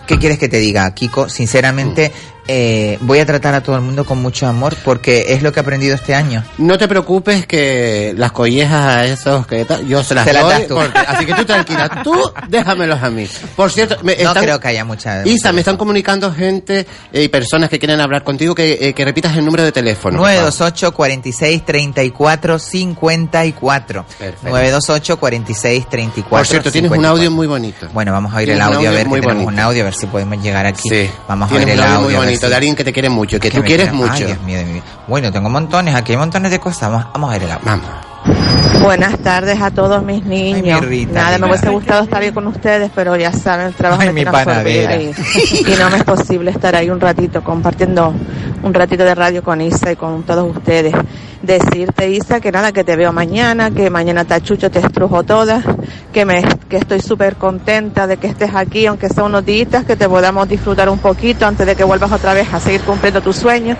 ¿Qué quieres que te diga, Kiko? Sinceramente, eh, voy a tratar a todo el mundo con mucho amor porque es lo que he aprendido este año. No te preocupes que las collejas a esos que yo se las Se doy, porque- así que tú tranquila, tú déjamelos a mí. Por cierto, me No están- creo que haya mucha... Isa, me están comunicando gente eh, y personas que quieren hablar contigo que, eh, que repitas el número de teléfono. por favor. 928 46 34 54. 928 46 34 Por cierto, tienes un 54. audio muy bonito. Bueno, vamos a oír el audio, a ver que tenemos bonito. un audio, a ver si podemos llegar aquí. Sí. Vamos a oír el audio a si- de alguien que te quiere mucho, que que tú quieres mucho. Ay, Dios mío. Bueno, tengo montones, aquí hay montones de cosas. Vamos, vamos a ver el audio. Vamos. Buenas tardes a todos mis niños. mi Rita, Nada, me hubiese gustado estar ahí con ustedes, pero ya saben, el trabajo Ay, me mi tiene y, y no me es posible estar ahí un ratito compartiendo un ratito de radio con Isa y con todos ustedes. Decirte, Isa, que nada, que te veo mañana, que mañana Tachucho te estrujo todas, que me que estoy súper contenta de que estés aquí, aunque sea unos días, que te podamos disfrutar un poquito antes de que vuelvas otra vez a seguir cumpliendo tus sueños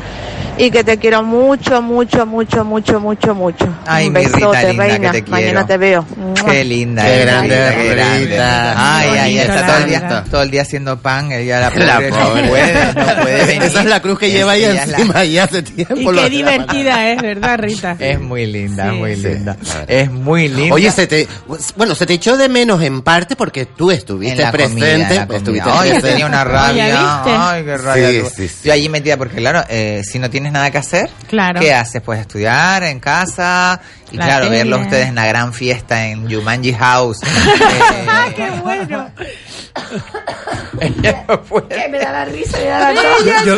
y que te quiero mucho, mucho, mucho, mucho, mucho, mucho. Ay, un mi besote, linda, que reina. te quiero. Mañana te veo. Qué linda. Qué grande, Rita, qué grande. Ay, ay, está la todo el, día, todo el día haciendo pan. Ella la La pobre, pobre. no puede, no puede venir. Esa es la cruz que lleva ahí Ella la- encima ya hace tiempo. Y qué la divertida es, ¿verdad, Rita? Es muy linda, Sí. muy Sí, linda. la. Es muy linda. Oye, se te, bueno, se te echó de menos en parte porque tú estuviste en la presente. comida, en la comida. estuviste Ay, presente. tenía una Oye, rabia. Ay, qué rabia. Sí, tuve. sí, sí. Yo allí metida, porque claro, eh, si no tienes nada que hacer, Claro. ¿qué haces? Pues estudiar en casa y La claro, tele. verlos ustedes en la gran fiesta en Jumanji House. ¡Ah, Eh, qué bueno! Que me da la risa, me da la tos. Yo-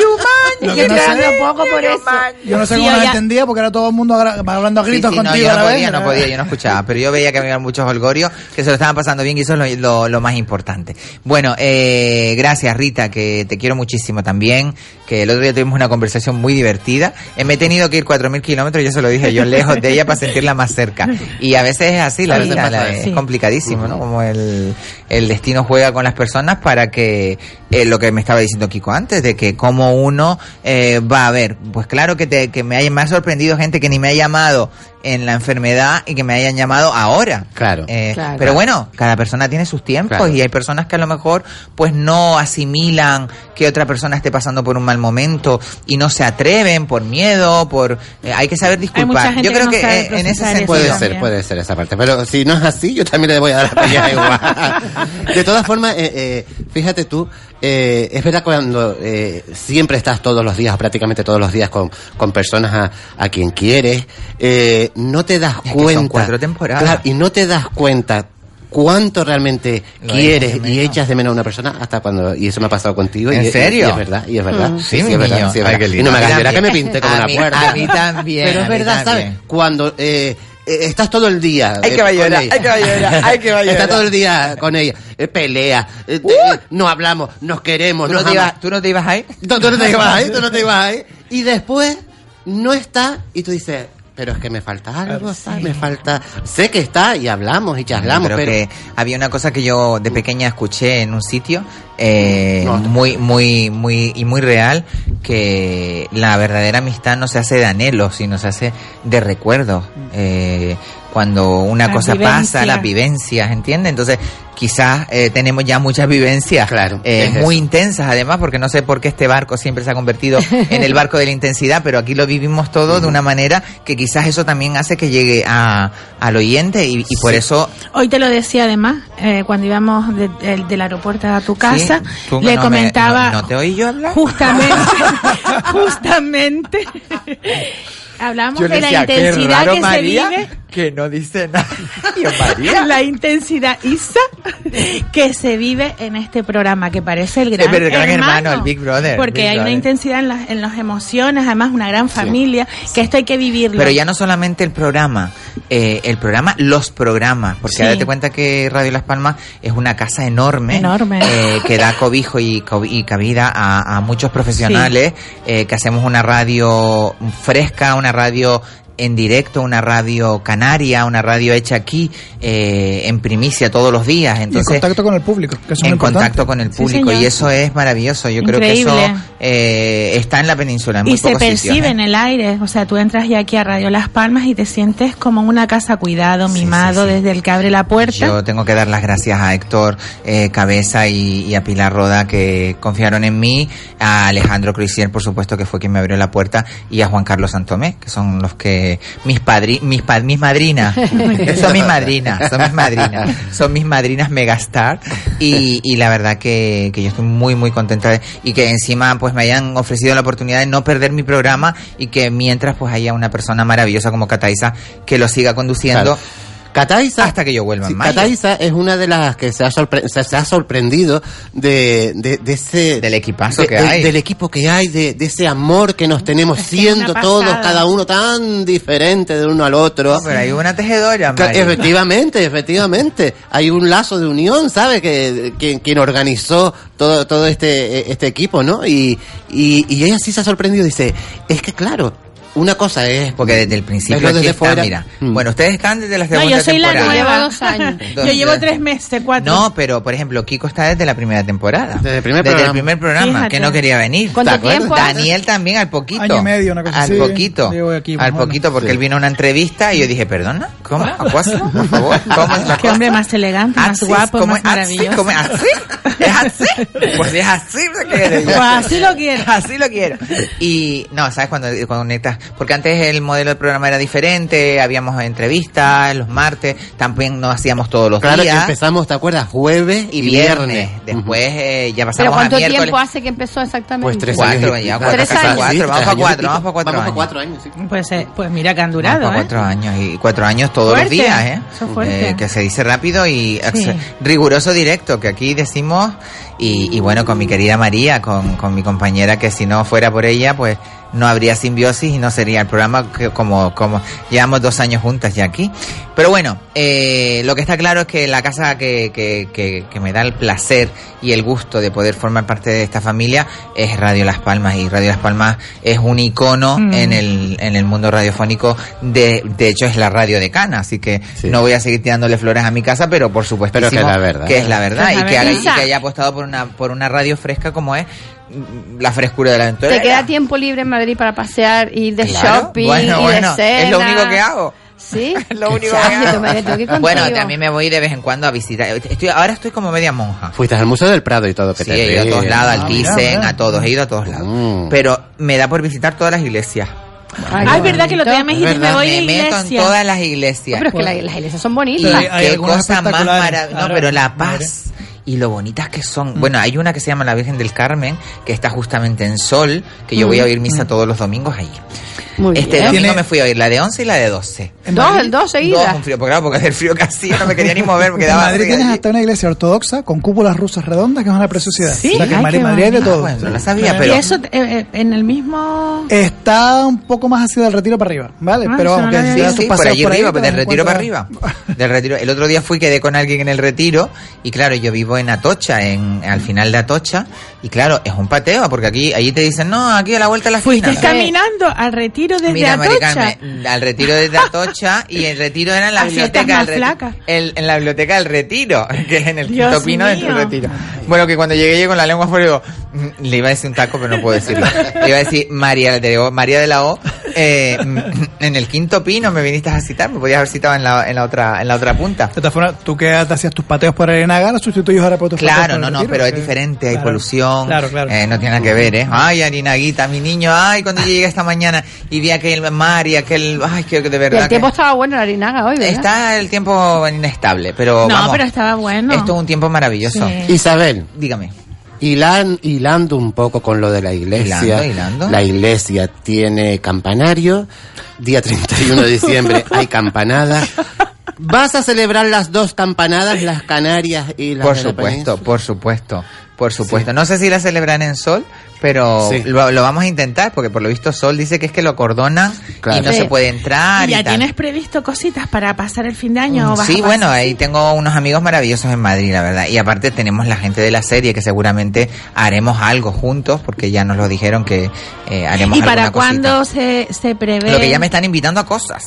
Y lo que que no sé- dando poco por eso. Yo no sé Sí, cómo o nos ya- entendía porque era todo el mundo hablando a Sí, gritos sí, no, contigo yo a la no vez. podía, no podía, yo no escuchaba, pero yo veía que había muchos holgorios que se lo estaban pasando bien y eso es lo, lo- lo más importante. Bueno, eh, gracias Rita, que te quiero muchísimo también, que el otro día tuvimos una conversación muy divertida. Eh, me he tenido que ir 4.000 kilómetros, yo se lo dije yo, lejos de ella para sentirla más cerca. Y a veces es así, la vida, pasa la- es Sí. complicadísimo, ¿no? Como el, el destino juega con las personas para que, eh, lo que me estaba diciendo Kiko antes, de que como uno eh, va a ver, pues claro que, te, que me, haya, me ha sorprendido gente que ni me ha llamado en la enfermedad y que me hayan llamado ahora. Claro. Eh, Claro. Pero bueno, cada persona tiene sus tiempos Claro. y hay personas que a lo mejor pues no asimilan que otra persona esté pasando por un mal momento y no se atreven por miedo, por eh, hay que saber disculpar. Yo que creo no que eh, en ese sentido Puede ser, puede ser esa parte. Pero si no es así, yo también le voy a dar la pelea igual. De todas formas, eh, eh, fíjate tú, eh, es verdad cuando eh, siempre estás todos los días, o prácticamente todos los días, con, con personas a, a quien quieres, eh, no te das Es que son cuenta. cuatro temporadas. Claro, y no te das cuenta cuánto realmente Lo quieres y echas de menos a una persona hasta cuando y eso me ha pasado contigo ¿En y, serio? y es verdad y es verdad Mm. sí, Sí, sí, mi es verdad, niño. sí, es Ay, verdad. y no me A mí hagas llorar que me pinté como una puerta a mí también, pero es verdad sabes cuando eh, estás todo el día Ay, eh, que va a con llorar, ella. ay, que va a llorar, ay, que llorar. estás todo el día con ella eh, pelea eh, eh, no hablamos nos queremos ¿Tú nos no, te ibas, ¿Tú no te ibas ahí? Tú, tú no te ibas ahí, tú no te ibas ahí. Y después no está y tú dices, pero es que me falta algo, ¿sabes? Me falta... Sé que está y hablamos y charlamos, pero, pero... que había una cosa que yo de pequeña escuché en un sitio eh, No. muy muy muy y muy real que la verdadera amistad no se hace de anhelos sino se hace de recuerdos Eh, cuando una Las cosa vivencias. pasa las vivencias ¿entiendes? entonces quizás eh, tenemos ya muchas vivencias Claro, eh, es muy eso. intensas además porque no sé por qué este barco siempre se ha convertido en el barco de la intensidad pero aquí lo vivimos todo de una manera que quizás eso también hace que llegue a, al oyente y, y por Sí. eso Hoy te lo decía además, eh, cuando íbamos de- del- del aeropuerto a tu casa, Sí, tú le no me- comentaba no, no te oí yo hablar. justamente, justamente hablamos Yo de la decía, intensidad raro, que María, se vive. que no dice nada. Yo, María. La intensidad, Isa, que se vive en este programa, que parece el gran, pero el gran hermano, el Big Brother, Porque Big hay una intensidad en las, en las emociones, además una gran familia, que esto hay que vivirlo. Pero ya no solamente el programa, eh, el programa, los programas, porque Sí. date cuenta que Radio Las Palmas es una casa enorme, Enorme. eh, que da cobijo y, y cabida a, a muchos profesionales, eh, que hacemos una radio fresca, una radio en directo, una radio canaria, una radio hecha aquí, eh, en primicia todos los días. Y en Entonces, contacto con el público, que en contacto con el público y eso es maravilloso. Yo creo que eso eh, está en la península, en muy y se sitios, percibe ¿eh? en el aire, o sea, tú entras ya aquí a Radio Las Palmas y te sientes como en una casa cuidado, mimado, desde el que abre la puerta. Yo tengo que dar las gracias a Héctor eh, Cabeza y, y a Pilar Roda que confiaron en mí, a Alejandro Cruisier, por supuesto, que fue quien me abrió la puerta, y a Juan Carlos Santomé, que son los que mis padri mis, pa- mis madrinas, son mis madrinas, son mis madrinas, son mis madrinas megastar. Y, y la verdad que, que yo estoy muy muy contenta y que encima pues me hayan ofrecido la oportunidad de no perder mi programa y que mientras pues haya una persona maravillosa como Cataiza que lo siga conduciendo Claro. Cataiza, hasta que yo vuelva sí, en mayo. Cataiza es una de las que se ha, sorpre- se, se ha sorprendido de, de, de ese... Del equipazo de- que hay. Del equipo que hay, de, de ese amor que nos tenemos Es siendo todos, cada uno tan diferente de uno al otro. Pero hay una tejedora, Ca- Mari. Efectivamente, efectivamente. Hay un lazo de unión, ¿sabe? Que, que- quien organizó todo, todo este, este equipo, ¿no? Y, y, y ella sí se ha sorprendido. Dice, es que claro, una cosa es... Porque desde el principio aquí desde está, fuera. mira. Mm. Bueno, ustedes están desde la no, segunda yo soy la temporada. nueva. Lleva dos años. Yo llevo tres meses, cuatro. No, pero por ejemplo, Kiko está desde la primera temporada. Desde el primer Desde programa. el primer programa, Fíjate. que no quería venir. ¿Cuánto tiempo? Daniel también al poquito. Año y medio, una cosa Al poquito. Aquí, al poquito, porque Sí. él vino a una entrevista y yo dije, ¿perdona? ¿Cómo? ¿Acuaso? Por favor. ¿Cómo es la Qué hombre más elegante, más Así, guapo, ¿cómo más es? Así, maravilloso. ¿cómo es? ¿Así? ¿Es así? Pues es así lo quiero. Pues así lo quiero. Así lo quiero. Y no, ¿sabes cuando, cuando conectas? Porque antes el modelo del programa era diferente, habíamos entrevistas los martes, también no hacíamos todos los Claro que días. empezamos, ¿te acuerdas? Jueves y viernes. Después eh, ya ¿Pero pasamos a cuánto miércoles. tiempo hace que empezó exactamente? Pues tres Cuatro, años. ya, claro, Tres casi años. cuatro, vamos y cuatro, vamos pa' cuatro Vamos años. cuatro años, sí. Pues, eh, pues mira que han Vamos durado, pa' ¿eh? cuatro años y cuatro años todos Fuerte, los días, ¿eh? Eh, que se dice rápido y Sí. riguroso directo, que aquí decimos, y, y bueno, con mi querida María, con, con mi compañera, que si no fuera por ella, pues no habría simbiosis y no sería el programa que como, como llevamos dos años juntas ya aquí. Pero bueno, eh, lo que está claro es que la casa que, que, que, que me da el placer y el gusto de poder formar parte de esta familia es Radio Las Palmas y Radio Las Palmas es un icono Mm. en el en el mundo radiofónico de de hecho es la radio de Cana así que Sí. no voy a seguir tirándole flores a mi casa pero por supuesto que es la verdad. que es la verdad Que es y que, haga- y verdad. que haya apostado por una por una radio fresca como es la frescura de la aventura ¿Te queda tiempo libre en Madrid para pasear, ir de Claro. shopping, bueno ir bueno de cena? es lo único que hago ¿Sí? es lo único Ay, que hago bueno también me voy de vez en cuando a visitar estoy ahora estoy como media monja Fuiste al Museo del Prado y todo, que Sí, te he ido a todos lados, al Ah, Thyssen, a todos, he ido a todos lados. Mm. Pero me da por visitar todas las iglesias. Ah, es verdad que lo tenía me dijiste, me voy de me meto en todas las iglesias. Pero es que la- las iglesias son Y bonitas. qué cosa más maravillosa. No, pero la madre. Y lo bonitas que son. Bueno, hay una que se llama la Virgen del Carmen, que está justamente en Sol, que yo voy a oír misa todos los domingos allí. Muy Este bien. domingo Tiene- me fui a oír la de 11 y la de 12. En Dos, Madrid- dos Dos, seguidas. un frío, porque claro, porque del frío que hacía no me quería ni mover, me En quedaba Madrid así tienes allí. hasta una iglesia ortodoxa con cúpulas rusas redondas que es una preciosidad. Sí, O sea que en ay, Madrid, Madrid hay de todo. Bueno, no la sabía, pero- Y eso eh, eh, en el mismo... Está un poco más hacia del retiro para arriba, ¿vale? Ah, pero vamos, no que Sí, sí, por allí arriba, del retiro para arriba. Del retiro. El otro día fui, quedé con alguien en el retiro y claro, yo vivo en Atocha, en al final de Atocha y claro, es un pateo porque aquí allí te dicen, "No, aquí a la vuelta de la Fuiste esquina". caminando al retiro desde Mira, Atocha. Carmen, al retiro de Atocha y el retiro era en la Así biblioteca del el- en la biblioteca del retiro, que es en el Dios quinto pino dentro del mío. retiro. Bueno, que cuando llegué llegué con la lengua fuera mm, le iba a decir un taco, pero no puedo decirlo. Le iba a decir María de, O- María de la O, eh, en el quinto pino me viniste a citar, me podías haber citado en la, en la otra, en la otra punta. De todas formas, tú que te hacías tus pateos por Arenaga, lo sustituyes ahora por tus pateos Claro, no, no, Retiro, pero es diferente, hay Claro, polución, Claro, claro. eh, no tiene nada que ver, ¿eh? Ay, Arinaguita, mi niño, ay, cuando yo llegué esta mañana y vi aquel mar y aquel, ay, que de Y verdad. el tiempo que- estaba bueno en la harinaga hoy, ¿verdad? Está el tiempo inestable, pero No, vamos, pero estaba bueno. esto es un tiempo maravilloso. Sí. Isabel, Dígame. Hilan- hilando un poco con lo de la iglesia. Hilando, hilando. La iglesia tiene campanario. Día 31 de diciembre hay campanada. ¿Vas a celebrar las dos campanadas, las canarias y las Por de la supuesto, por supuesto, por supuesto. No sé si la celebran en Sol, pero Sí. lo, lo vamos a intentar, porque por lo visto Sol dice que es que lo cordonan y no Sí. se puede entrar ¿Y y, ya tal. tienes previsto cositas para pasar el fin de año? o vas a Sí, bueno, ahí tengo unos amigos maravillosos en Madrid, la verdad. Y aparte tenemos la gente de la serie que seguramente haremos algo juntos, porque ya nos lo dijeron que eh, haremos ¿Y para cuándo se, se prevé? Lo que ya me están invitando a cosas.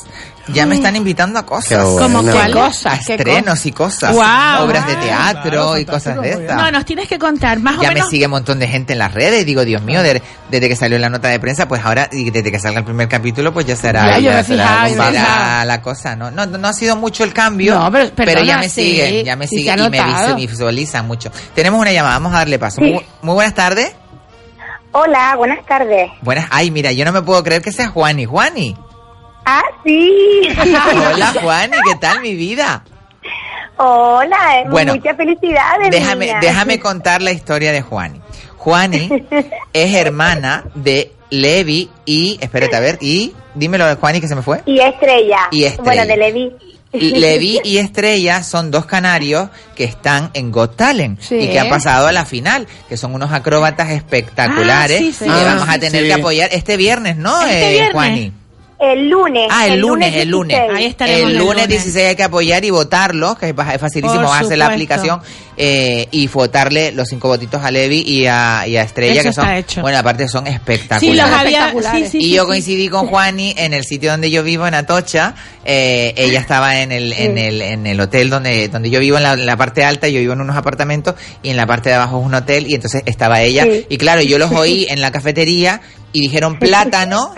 Ya me están invitando a cosas. Qué bueno. ¿Cómo cuál? Cosas, estrenos y cosas. Guau. obras de teatro y cosas de estas. No, nos tienes que contar más o Ya me menos. sigue un montón de gente en las redes y digo, Dios mío, de- desde que salió la nota de prensa, pues ahora, y desde que salga el primer capítulo, pues ya será, Ya, será, será la cosa, ¿no? ¿no? No ha sido mucho el cambio, No, pero- perdona, ya me sí, siguen, ya me sí siguen y me visualizan mucho. Tenemos una llamada, vamos a darle paso. Sí. Muy, muy buenas tardes. Hola, buenas tardes. Buenas, ay, mira, yo no me puedo creer que sea Juani. Juani. Ah, sí. Hola, Juani, ¿qué tal mi vida? Hola, Bueno, muchas felicidades. Déjame, niña. déjame contar la historia de Juani. Juani es hermana de Levi y, espérate a ver, y dímelo Juani que se me fue. Y Estrella. Y Estrella. Bueno, de Levi. Levi y Estrella son dos canarios que están en Got Talent Sí. y que han pasado a la final, que son unos acróbatas espectaculares Ah, sí, sí. y que Ah, vamos a sí, tener sí. que apoyar este viernes, ¿no, Este eh, viernes. Juani? El lunes. Ah, el, lunes, el lunes. 16. Ahí estaremos el el lunes lunes. 16 hay que apoyar y votarlo, que es fa- es facilísimo bajarse la aplicación eh, y votarle los cinco votitos a Levi y a, y a Estrella, Eso que son, hecho. bueno, aparte son Sí, los espectaculares. había. Sí, sí, y sí, yo sí. coincidí con Juani en el sitio donde yo vivo, en Atocha. Eh, ella estaba en el, en el, en el hotel donde, donde yo vivo, en la, en la parte alta, yo vivo en unos apartamentos y en la parte de abajo es un hotel y entonces estaba ella. Sí. Y claro, yo los oí en la cafetería y dijeron plátano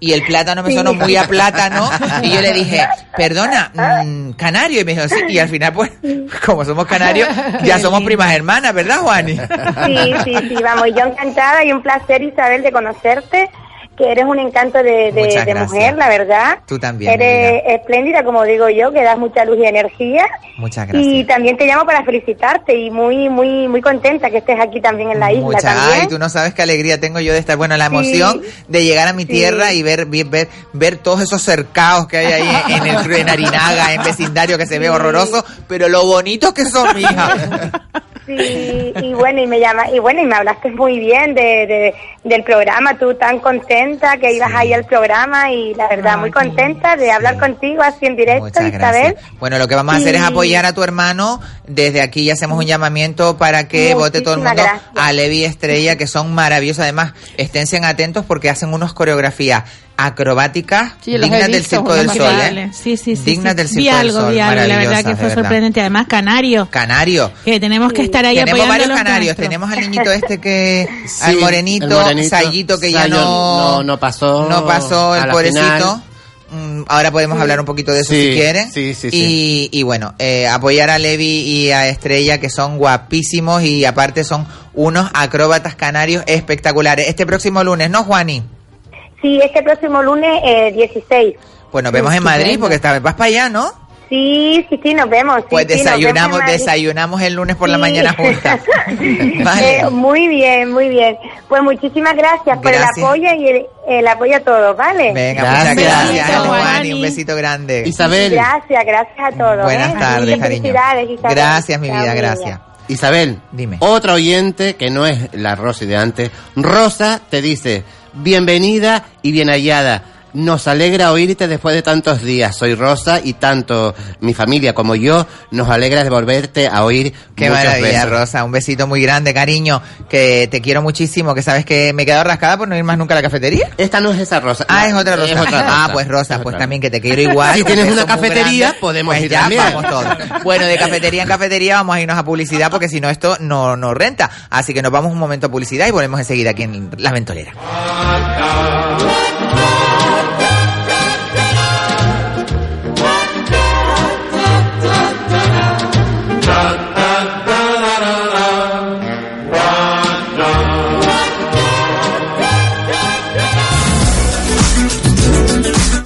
y el plátano me Sí. sonó muy a plátano y yo le dije, perdona, mm, canario y me dijo, sí, y al final pues, como somos canarios, ya somos primas hermanas, ¿verdad Juani? Sí, sí, sí, vamos, yo encantada y un placer, Isabel, de conocerte, que eres un encanto de, de- mujer, la verdad. Tú también. Eres espléndida, como digo yo, que das mucha luz y energía. Muchas gracias. Y también te llamo para felicitarte y muy, muy, muy contenta que estés aquí también en la isla Mucha, también. ay, tú no sabes qué alegría tengo yo de estar, bueno, la Sí. emoción de llegar a mi Sí. tierra y ver, ver, ver, ver todos esos cercados que hay ahí en, el, en Arinaga, en vecindario que se ve Sí. horroroso, pero lo bonitos que son, mija. Sí, y bueno, y me llama, y bueno, y me hablaste muy bien de, de- del programa, tú tan contenta que ibas ahí al programa y la verdad, muy contenta de hablar contigo así en directo, Isabel. Bueno, lo que vamos a hacer es Sí. apoyar a tu hermano. Desde aquí ya hacemos un llamamiento para que vote todo el mundo gracias. a Levi Estrella, que son maravillosas. Además, esténse atentos porque hacen unas coreografías acrobáticas Sí, dignas del Circo del Sol. ¿eh? Sí, sí, sí. Dignas sí. del Vi Circo del Sol. vi algo, la verdad que fue verdad. sorprendente. Además, Canario. Canario. Que tenemos que estar ahí Tenemos varios canarios. nuestros. Tenemos al niñito este que. Sí, al morenito, el morenito, Sayito, que ya no. no- no pasó No pasó el pobrecito. final. Mm, Ahora podemos hablar un poquito de eso Sí, si quieren. sí, sí, y, y bueno, eh, apoyar a Levi y a Estrella, que son guapísimos y aparte son unos acróbatas canarios espectaculares. Este próximo lunes, ¿no, Juani? Sí, este próximo lunes eh, 16. Pues nos vemos en Madrid, porque esta vez vas para allá, ¿no? Sí, sí, sí, nos vemos. sí, Pues sí, desayunamos, Madrid. desayunamos el lunes por la Sí. mañana juntas. Vale. Eh, muy bien, muy bien. Pues muchísimas gracias, por el apoyo y el, el apoyo a todos, ¿vale? Venga, Gracias. muchas gracias, Juani. Un besito grande. Isabel. Gracias, gracias a todos. Buenas ¿eh? tardes, cariño. felicidades, Isabel. Gracias, mi vida, gracias. Isabel, Dime. otra oyente que no es la Rosy de antes. Rosa te dice, bienvenida y bien hallada. Nos alegra oírte después de tantos días. Soy Rosa y tanto mi familia como yo nos alegra de volverte a oír. Qué maravilla. Rosa. Un besito muy grande, cariño. Que te quiero muchísimo. Que sabes que me he quedado rascada por no ir más nunca a la cafetería. Esta no es esa Rosa. Ah, es otra Rosa. es otra Ah, pues Rosa, Es pues también que te quiero igual. Si tienes una cafetería, grande. podemos Pues ir ya también. vamos todos. Bueno, de cafetería en cafetería vamos a irnos a publicidad porque si no esto no, no renta. Así que nos vamos un momento a publicidad y volvemos enseguida aquí en La Ventolera.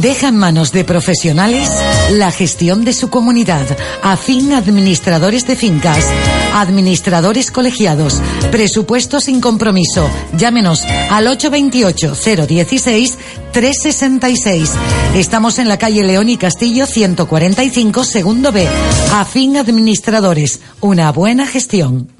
Deja en manos de profesionales la gestión de su comunidad. AFIN Administradores de Fincas. Administradores colegiados. Presupuesto sin compromiso. Llámenos al 828-016-366. Estamos en la calle León y Castillo 145, segundo B. AFIN Administradores. Una buena gestión.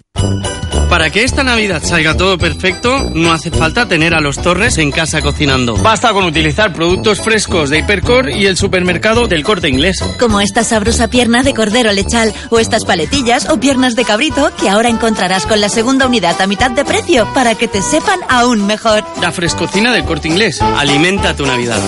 Para que esta Navidad salga todo perfecto, no hace falta tener a los Torres en casa cocinando. Basta con utilizar productos frescos de Hipercor y el supermercado del corte inglés. Como esta sabrosa pierna de cordero lechal o estas paletillas o piernas de cabrito que ahora encontrarás con la segunda unidad a mitad de precio para que te sepan aún mejor. La frescocina del corte inglés. Alimenta tu Navidad.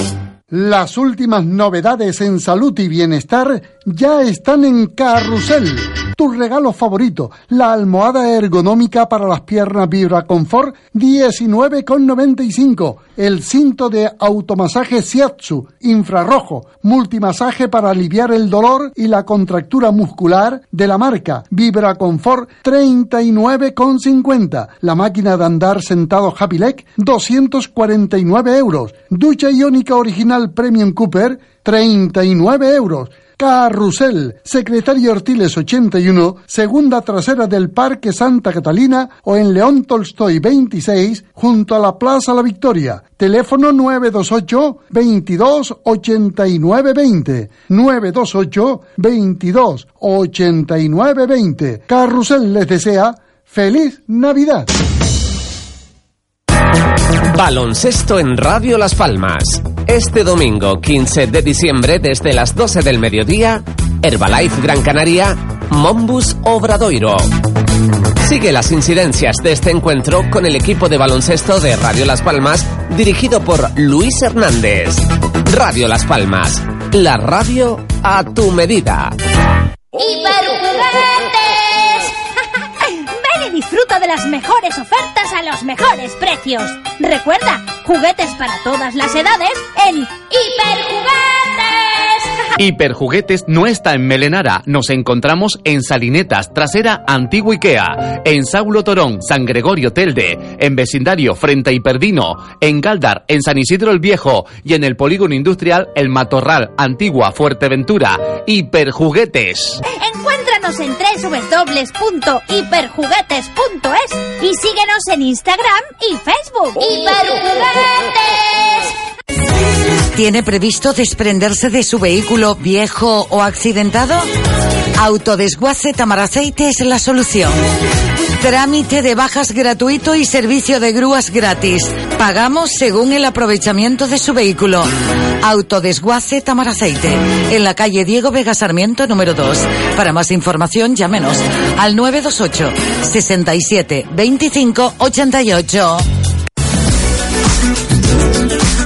Las últimas novedades en salud y bienestar ya están en Carrusel. Tu regalo favorito, la almohada ergonómica para las piernas Vibra Confort, 19,95. El cinto de automasaje Shiatsu, infrarrojo, multimasaje para aliviar el dolor y la contractura muscular de la marca Vibra Confort, 39,50. La máquina de andar sentado Happy Leg, 249 euros. Ducha iónica original Premium Cooper, 39 euros. Carrusel, Secretario Ortiles 81, segunda trasera del Parque Santa Catalina o en León Tolstoy 26, junto a la Plaza La Victoria. Teléfono 928 22 89 20. 928 22 89 20. Carrusel les desea feliz Navidad. Baloncesto en Radio Las Palmas. Este domingo 15 de diciembre desde las 12 del mediodía, Herbalife Gran Canaria, Mombus Obradoiro. Sigue las incidencias de este encuentro con el equipo de baloncesto de Radio Las Palmas, dirigido por Luis Hernández. Radio Las Palmas, la radio a tu medida. Disfruta de las mejores ofertas a los mejores precios. Recuerda, juguetes para todas las edades en Hiperjuguetes. Hiperjuguetes no está en Melenara. Nos encontramos en Salinetas, trasera Antiguo Ikea, en Saulo Torón, San Gregorio Telde, en vecindario frente a Hiperdino, en Galdar, en San Isidro el Viejo y en el polígono industrial El Matorral, Antigua Fuerteventura. Hiperjuguetes. En www.hiperjuguetes.es y síguenos en Instagram y Facebook. ¡Hiperjuguetes! ¿Tiene previsto desprenderse de su vehículo viejo o accidentado? Autodesguace Tamaraceite es la solución. Trámite de bajas gratuito y servicio de grúas gratis. Pagamos según el aprovechamiento de su vehículo. Autodesguace Tamaraceite, en la calle Diego Vega Sarmiento número 2. Para más información, llámenos al 928 67 25 88.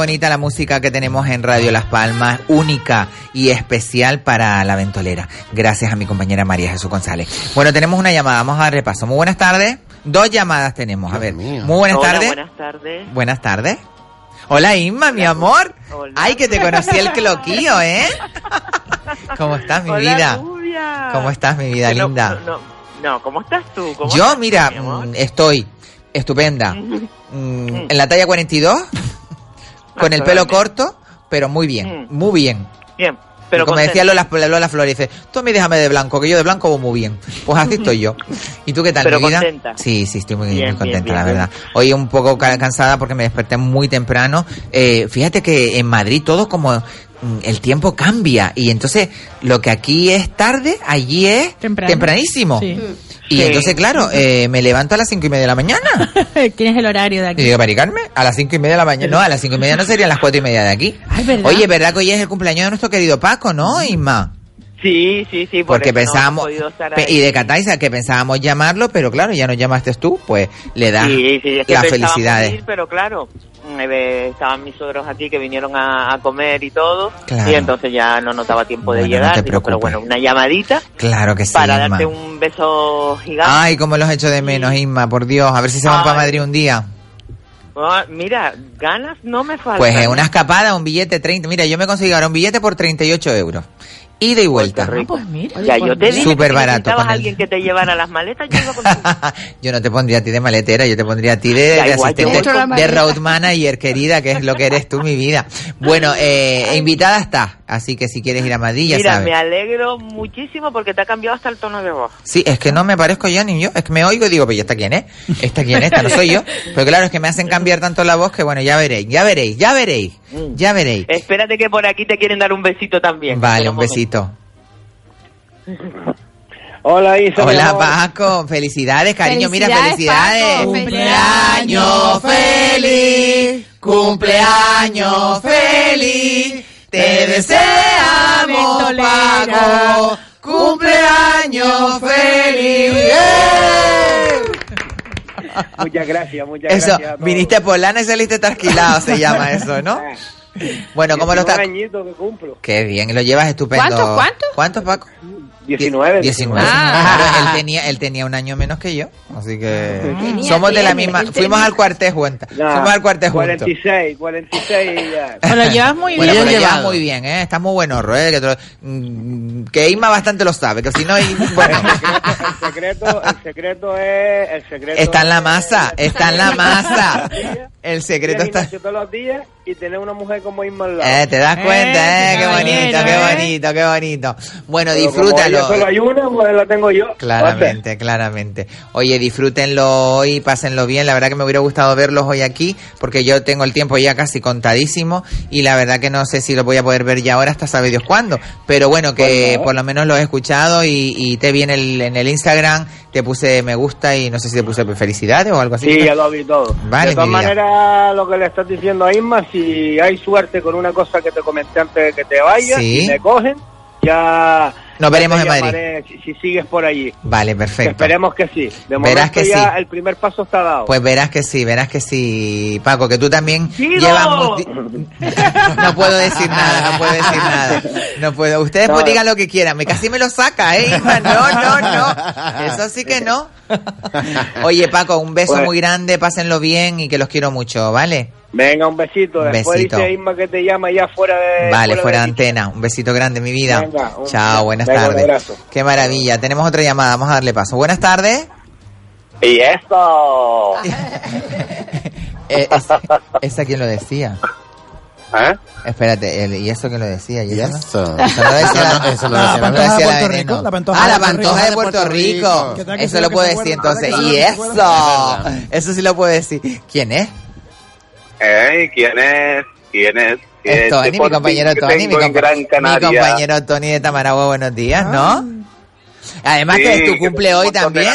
Bonita la música que tenemos en Radio Las Palmas, única y especial para la ventolera. Gracias a mi compañera María Jesús González. Bueno, tenemos una llamada, vamos a dar repaso. Muy buenas tardes. Dos llamadas tenemos. A ver, muy buenas Hola, tardes. buenas tardes. Buenas tardes. Hola Inma, mi amor. Ay, que te conocí el cloquillo, ¿eh? ¿Cómo estás, mi Hola, vida? rubia. ¿Cómo estás, mi vida no- linda? No, no, no, ¿cómo estás tú? ¿Cómo Yo, estás, mira, mm, estoy estupenda. Mm, en la talla 42, con el pelo corto, pero muy bien, muy bien. Bien, Y pero como contenta. decía Lola, Lola Flores, dice, tú me déjame de blanco, que yo de blanco voy muy bien. Pues así estoy yo. ¿Y tú qué tal, Pero mi vida? contenta. Sí, sí, estoy muy, Bien, muy bien, contenta, bien, la bien. verdad. Hoy un poco ca- cansada porque me desperté muy temprano. Eh, fíjate que en Madrid todo como mm, el tiempo cambia y entonces lo que aquí es tarde, allí es Temprano. tempranísimo. Sí. Y Sí. entonces, claro, eh, me levanto a las cinco y media de la mañana. ¿Quién es el horario de Y aquí? digo, Maricarme, a las cinco y media de la mañana. No, a las cinco y media no serían las cuatro y media de aquí. ¿verdad? Oye, ¿verdad que hoy es el cumpleaños de nuestro querido Paco, no, Isma? Sí, sí, sí. por Porque no pensábamos, estar ahí. y de Cataiza, que pensábamos llamarlo, pero claro, ya nos llamaste tú, pues le das Sí, sí, es que las felicidades. ir, pero claro, eh, estaban mis suegros aquí que vinieron a, a comer y todo, Claro. y entonces ya no notaba tiempo de Bueno, no llegar. te Digo, pero bueno, una llamadita Claro que sí, para Isma. darte un beso gigante. Ay, cómo los echo de menos, Isma, por Dios. A ver si se van para Madrid un día. Ah, mira, ganas no me faltan. Pues es una escapada, un billete 30. Mira, yo me conseguí ahora un billete por 38 euros. Ida y vuelta. pues Ya yo te dije Súper que barato. el- alguien que te llevara las maletas, yo iba contigo. Yo no te pondría a ti de maletera, yo te pondría a ti de, de igual, asistente, de road manager, querida, que es lo que eres tú, mi vida. Bueno, eh, invitada estás, así que si quieres ir a Madrid, ya Mira, sabes. me alegro muchísimo porque te ha cambiado hasta el tono de voz. Sí, es que no me parezco ya ni yo, es que me oigo y digo, pues ¿y esta quién es? ¿Esta quién es? Esta no soy yo. Pero claro, es que me hacen cambiar tanto la voz que bueno, ya veréis, ya veréis, ya veréis, ya veréis. Espérate que por aquí te quieren dar un besito también. Vale, un besito. Hola, Isa. Hola. Paco, felicidades, cariño, mira, Felicidades. Paco, Cumpleaños feliz, cumpleaños feliz, te deseamos Paco, cumpleaños feliz. Muchas gracias, muchas Eso, gracias. a todos. viniste por lana y saliste trasquilado, se llama eso, ¿no? Bueno, ¿cómo lo 19 está? añitos que cumplo. Qué bien, lo llevas estupendo. ¿Cuántos, cuántos? ¿Cuántos, Paco? 19. 19. Ah. Él tenía, él tenía un año menos que yo, así que Tenía, somos de la misma. Fuimos al cuartel juntos. Nah, Fuimos al cuartel juntos. 46, 46 ya. Llevas muy Bueno, bien lo llevas muy bien, ¿eh? Está muy buen horror, ¿eh? Que, lo- mm, que Isma bastante lo sabe, que si no, bueno, El secreto, el secreto es... El secreto está en la es- masa, está en la masa. El secreto está... todos los días y tener una mujer como Isma al lado. Eh, te das cuenta, eh, qué bonito, caballero, qué eh. bonito, qué bonito. Bueno, Pero disfrútalo. Solo hay una, pues la tengo yo. Claramente, claramente. Oye, disfrútenlo hoy, pásenlo bien. La verdad que me hubiera gustado verlos hoy aquí, porque yo tengo el tiempo ya casi contadísimo y la verdad que no sé si lo voy a poder ver ya ahora hasta sabe Dios cuándo. Pero bueno, que por lo menos lo he escuchado y, y te vi en el, en el Instagram, te puse me gusta y no sé si te puse felicidades o algo así. Sí, ya lo vi todo. Vale, de todas maneras, lo que le estás diciendo a Isma, si hay suerte con una cosa que te comenté antes de que te vayas, Sí. y me cogen, ya... Nos veremos en Madrid. Si, si sigues por allí. Vale, perfecto. Esperemos que sí. De Verás que ya sí. el primer paso está dado. Pues verás que sí, verás que sí, Paco, que tú también ¡Sigo! llevas... No puedo decir nada, no puedo decir nada. No puedo. Ustedes No. pues digan lo que quieran. Me casi me lo saca, ¿eh? Isma? No, no, no. Eso sí que no. Oye, Paco, un beso Pues- muy grande, pásenlo bien y que los quiero mucho, ¿vale? Venga, un besito. Después besito. dice Isma que te llama ya fuera de... Vale, fuera de antena. Un besito grande, mi vida. Venga, un- Chao, buenas tardes. abrazo. Qué maravilla. Tenemos otra llamada, vamos a darle paso. Buenas tardes. Y esto... Eh, ¿Esa esa quién lo decía? ¿Eh? Espérate, el- ¿y eso quién lo decía? ¿Y eso? Eso. no lo decía la- eso no la pantoja la- de Puerto Veneno. Rico, la pantoja Ah, de la Puerto pantoja de Rico. Puerto Puerto Rico. Rico. ¿Qué tal que Eso lo se decir entonces. ¿Qué tal Y eso. Eso sí lo puedo decir. ¿Quién es? Ey, ¿quién es? ¿Quién es? ¿Quién Es Tony, mi compañero Tony, mi, compa- mi compañero Tony de Tamaragua, buenos días, ¿no? Además Sí, que es tu cumple hoy también.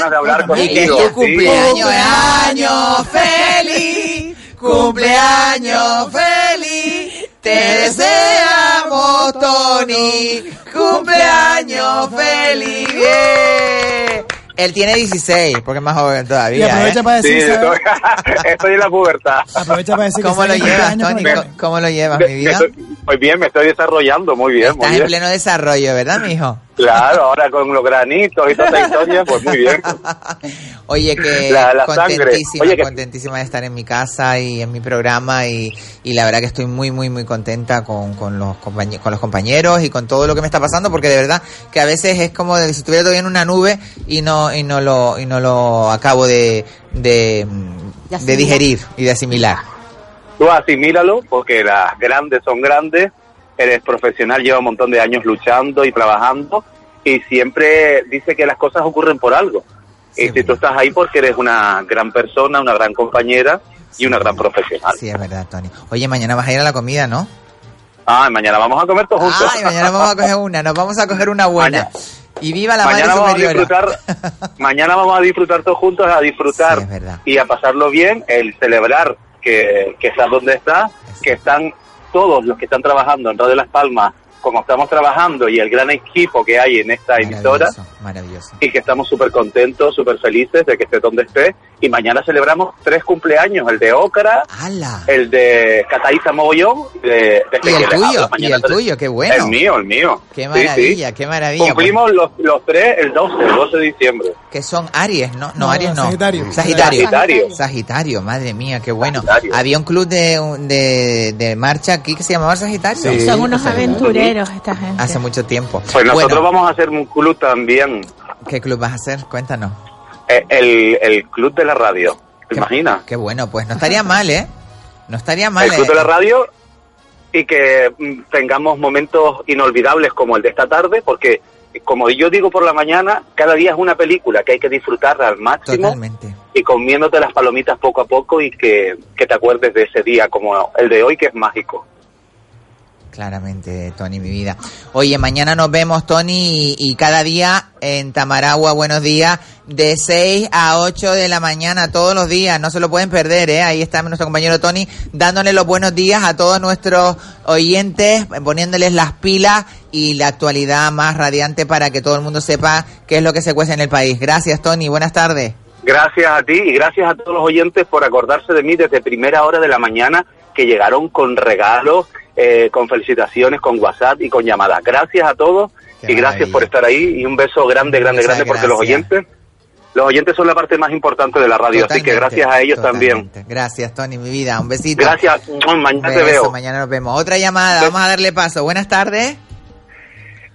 Y que es tu sí. cumpleaños. ¡Cumpleaños feliz! ¡Cumpleaños feliz! Te deseamos, Tony. ¡Cumpleaños feliz! ¡Bien! Él tiene 16, porque es más joven todavía. Y aprovecha ¿eh? para decir, Sí, ¿sabes? estoy, estoy en la pubertad. Aprovecha para decir ¿Cómo que lo llevas, Tony? ¿Cómo- ¿Cómo lo llevas, Me- mi vida? estoy- Muy bien, me estoy desarrollando muy bien, muy Estás en bien. pleno desarrollo, ¿verdad, mijo? Claro, ahora con los granitos y toda esta historia, pues muy bien. Oye, que La- la contentísima, Oye, que- contentísima de estar en mi casa y en mi programa y, y la verdad que estoy muy, muy, muy contenta con, con, los con los compañeros y con todo lo que me está pasando porque de verdad que a veces es como de si estuviera todavía en una nube y no, y no lo, y no lo acabo de, de, digerir y de asimilar. Tú asimílalo porque las grandes son grandes, eres profesional, lleva un montón de años luchando y trabajando y siempre dice que las cosas ocurren por algo. y si tú estás ahí porque eres una gran persona, una gran compañera y una gran profesional. Sí, es verdad, Tony. Oye, mañana vas a ir a la comida, ¿no? Ah, mañana vamos a comer todos juntos. Ay, mañana vamos a coger una, nos vamos a coger una buena. Y viva la mañana madre vamos a disfrutar, mañana vamos a disfrutar todos juntos, a disfrutar y a pasarlo bien, el celebrar que, que estás donde estás, que están todos los que están trabajando en Radio Las Palmas, como estamos trabajando y el gran equipo que hay en esta emisora Maravilloso. y que estamos súper contentos, súper felices de que esté donde esté. Y mañana celebramos tres cumpleaños, el de Ócara, el de Cataiza Mogollón de, de Y el tuyo, y el tres- tuyo, qué bueno. El mío, el mío. Qué maravilla, sí. qué maravilla. Cumplimos los, los tres el 12, el 12 de diciembre. Que son Aries, ¿no? No, No, Aries no. Sagitario. Sagitario. Sagitario. Sagitario, madre mía, qué bueno. Había un club de, de, de marcha aquí que se llamaba Sagitario. Son unos aventureros esta gente. Hace mucho tiempo. Pues nosotros Bueno, vamos a hacer un club también, ¿Qué club vas a hacer? Cuéntanos. eh, el, el club de la radio. ¿Te imaginas? Qué bueno, pues no estaría mal, ¿eh? No estaría mal. el club ¿eh? de la radio y que mm, tengamos momentos inolvidables como el de esta tarde, porque como yo digo por la mañana, cada día es una película que hay que disfrutarla al máximo Totalmente. y comiéndote las palomitas poco a poco y que, que te acuerdes de ese día como el de hoy que es mágico. Claramente, Tony, mi vida. Oye, mañana nos vemos, Tony, y, cada día en Tamaragua, buenos días, de 6 a 8 de la mañana, todos los días, no se lo pueden perder, ¿eh? Ahí está nuestro compañero Tony, dándole los buenos días a todos nuestros oyentes, poniéndoles las pilas y la actualidad más radiante para que todo el mundo sepa qué es lo que se cuece en el país. Gracias, Tony, buenas tardes. Gracias a ti y gracias a todos los oyentes por acordarse de mí desde primera hora de la mañana que llegaron con regalos, eh, con felicitaciones, con WhatsApp y con llamadas. Gracias a todos y gracias por estar ahí y un beso grande, grande, Muchas grande porque los oyentes, los oyentes son la parte más importante de la radio, así que gracias a ellos también. Gracias, Tony, mi vida. Un besito. Gracias, mañana te veo. Mañana nos vemos. Otra llamada, vamos a darle paso. Buenas tardes.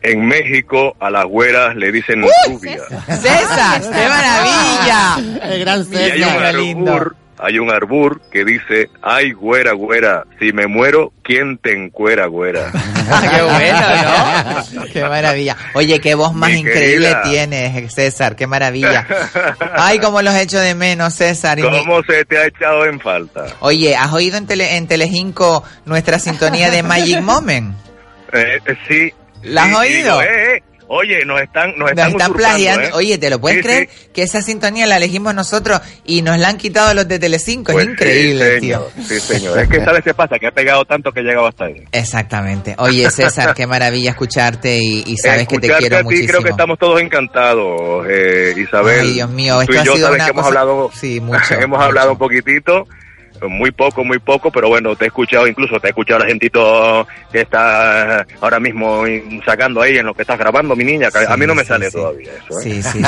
En México a las güeras le dicen rubia. César, qué maravilla. El gran Y hay un arbur, hay un arbur que dice, ay güera, güera, si me muero, ¿quién te encuera, güera? qué bueno, ¿no? Qué maravilla. Oye, qué voz más Mi increíble querida. tienes, César. Qué maravilla. Ay, cómo los echo de menos, César. Y ¿Cómo se te ha echado en falta? Oye, ¿has oído en, tele, en Telecinco nuestra sintonía de Magic Moment? Eh, eh, sí. ¿La has Sí, oído? digo, eh, eh, Oye, nos están, nos Nos están, plagiando. ¿eh? Oye, ¿te lo puedes Sí, creer? sí. Que esa sintonía la elegimos nosotros y nos la han quitado los de Telecinco. Pues es increíble, sí, tío. señor, Sí, señor. Es que sabes qué pasa, que ha pegado tanto que ha llegado hasta ahí. Exactamente. Oye, César, qué maravilla escucharte y, y sabes que te quiero a ti, muchísimo. creo que estamos todos encantados, eh, Isabel. Ay, Dios mío, Tú esto y ha yo sido sabes una que hemos hablado, Sí, mucho, hemos mucho. hablado un poquitito, muy poco, muy poco, pero bueno, te he escuchado, incluso te he escuchado a la gentito que está ahora mismo sacando ahí en lo que estás grabando, mi niña, que a mí no me sale todavía eso. ¿eh? Sí, sí.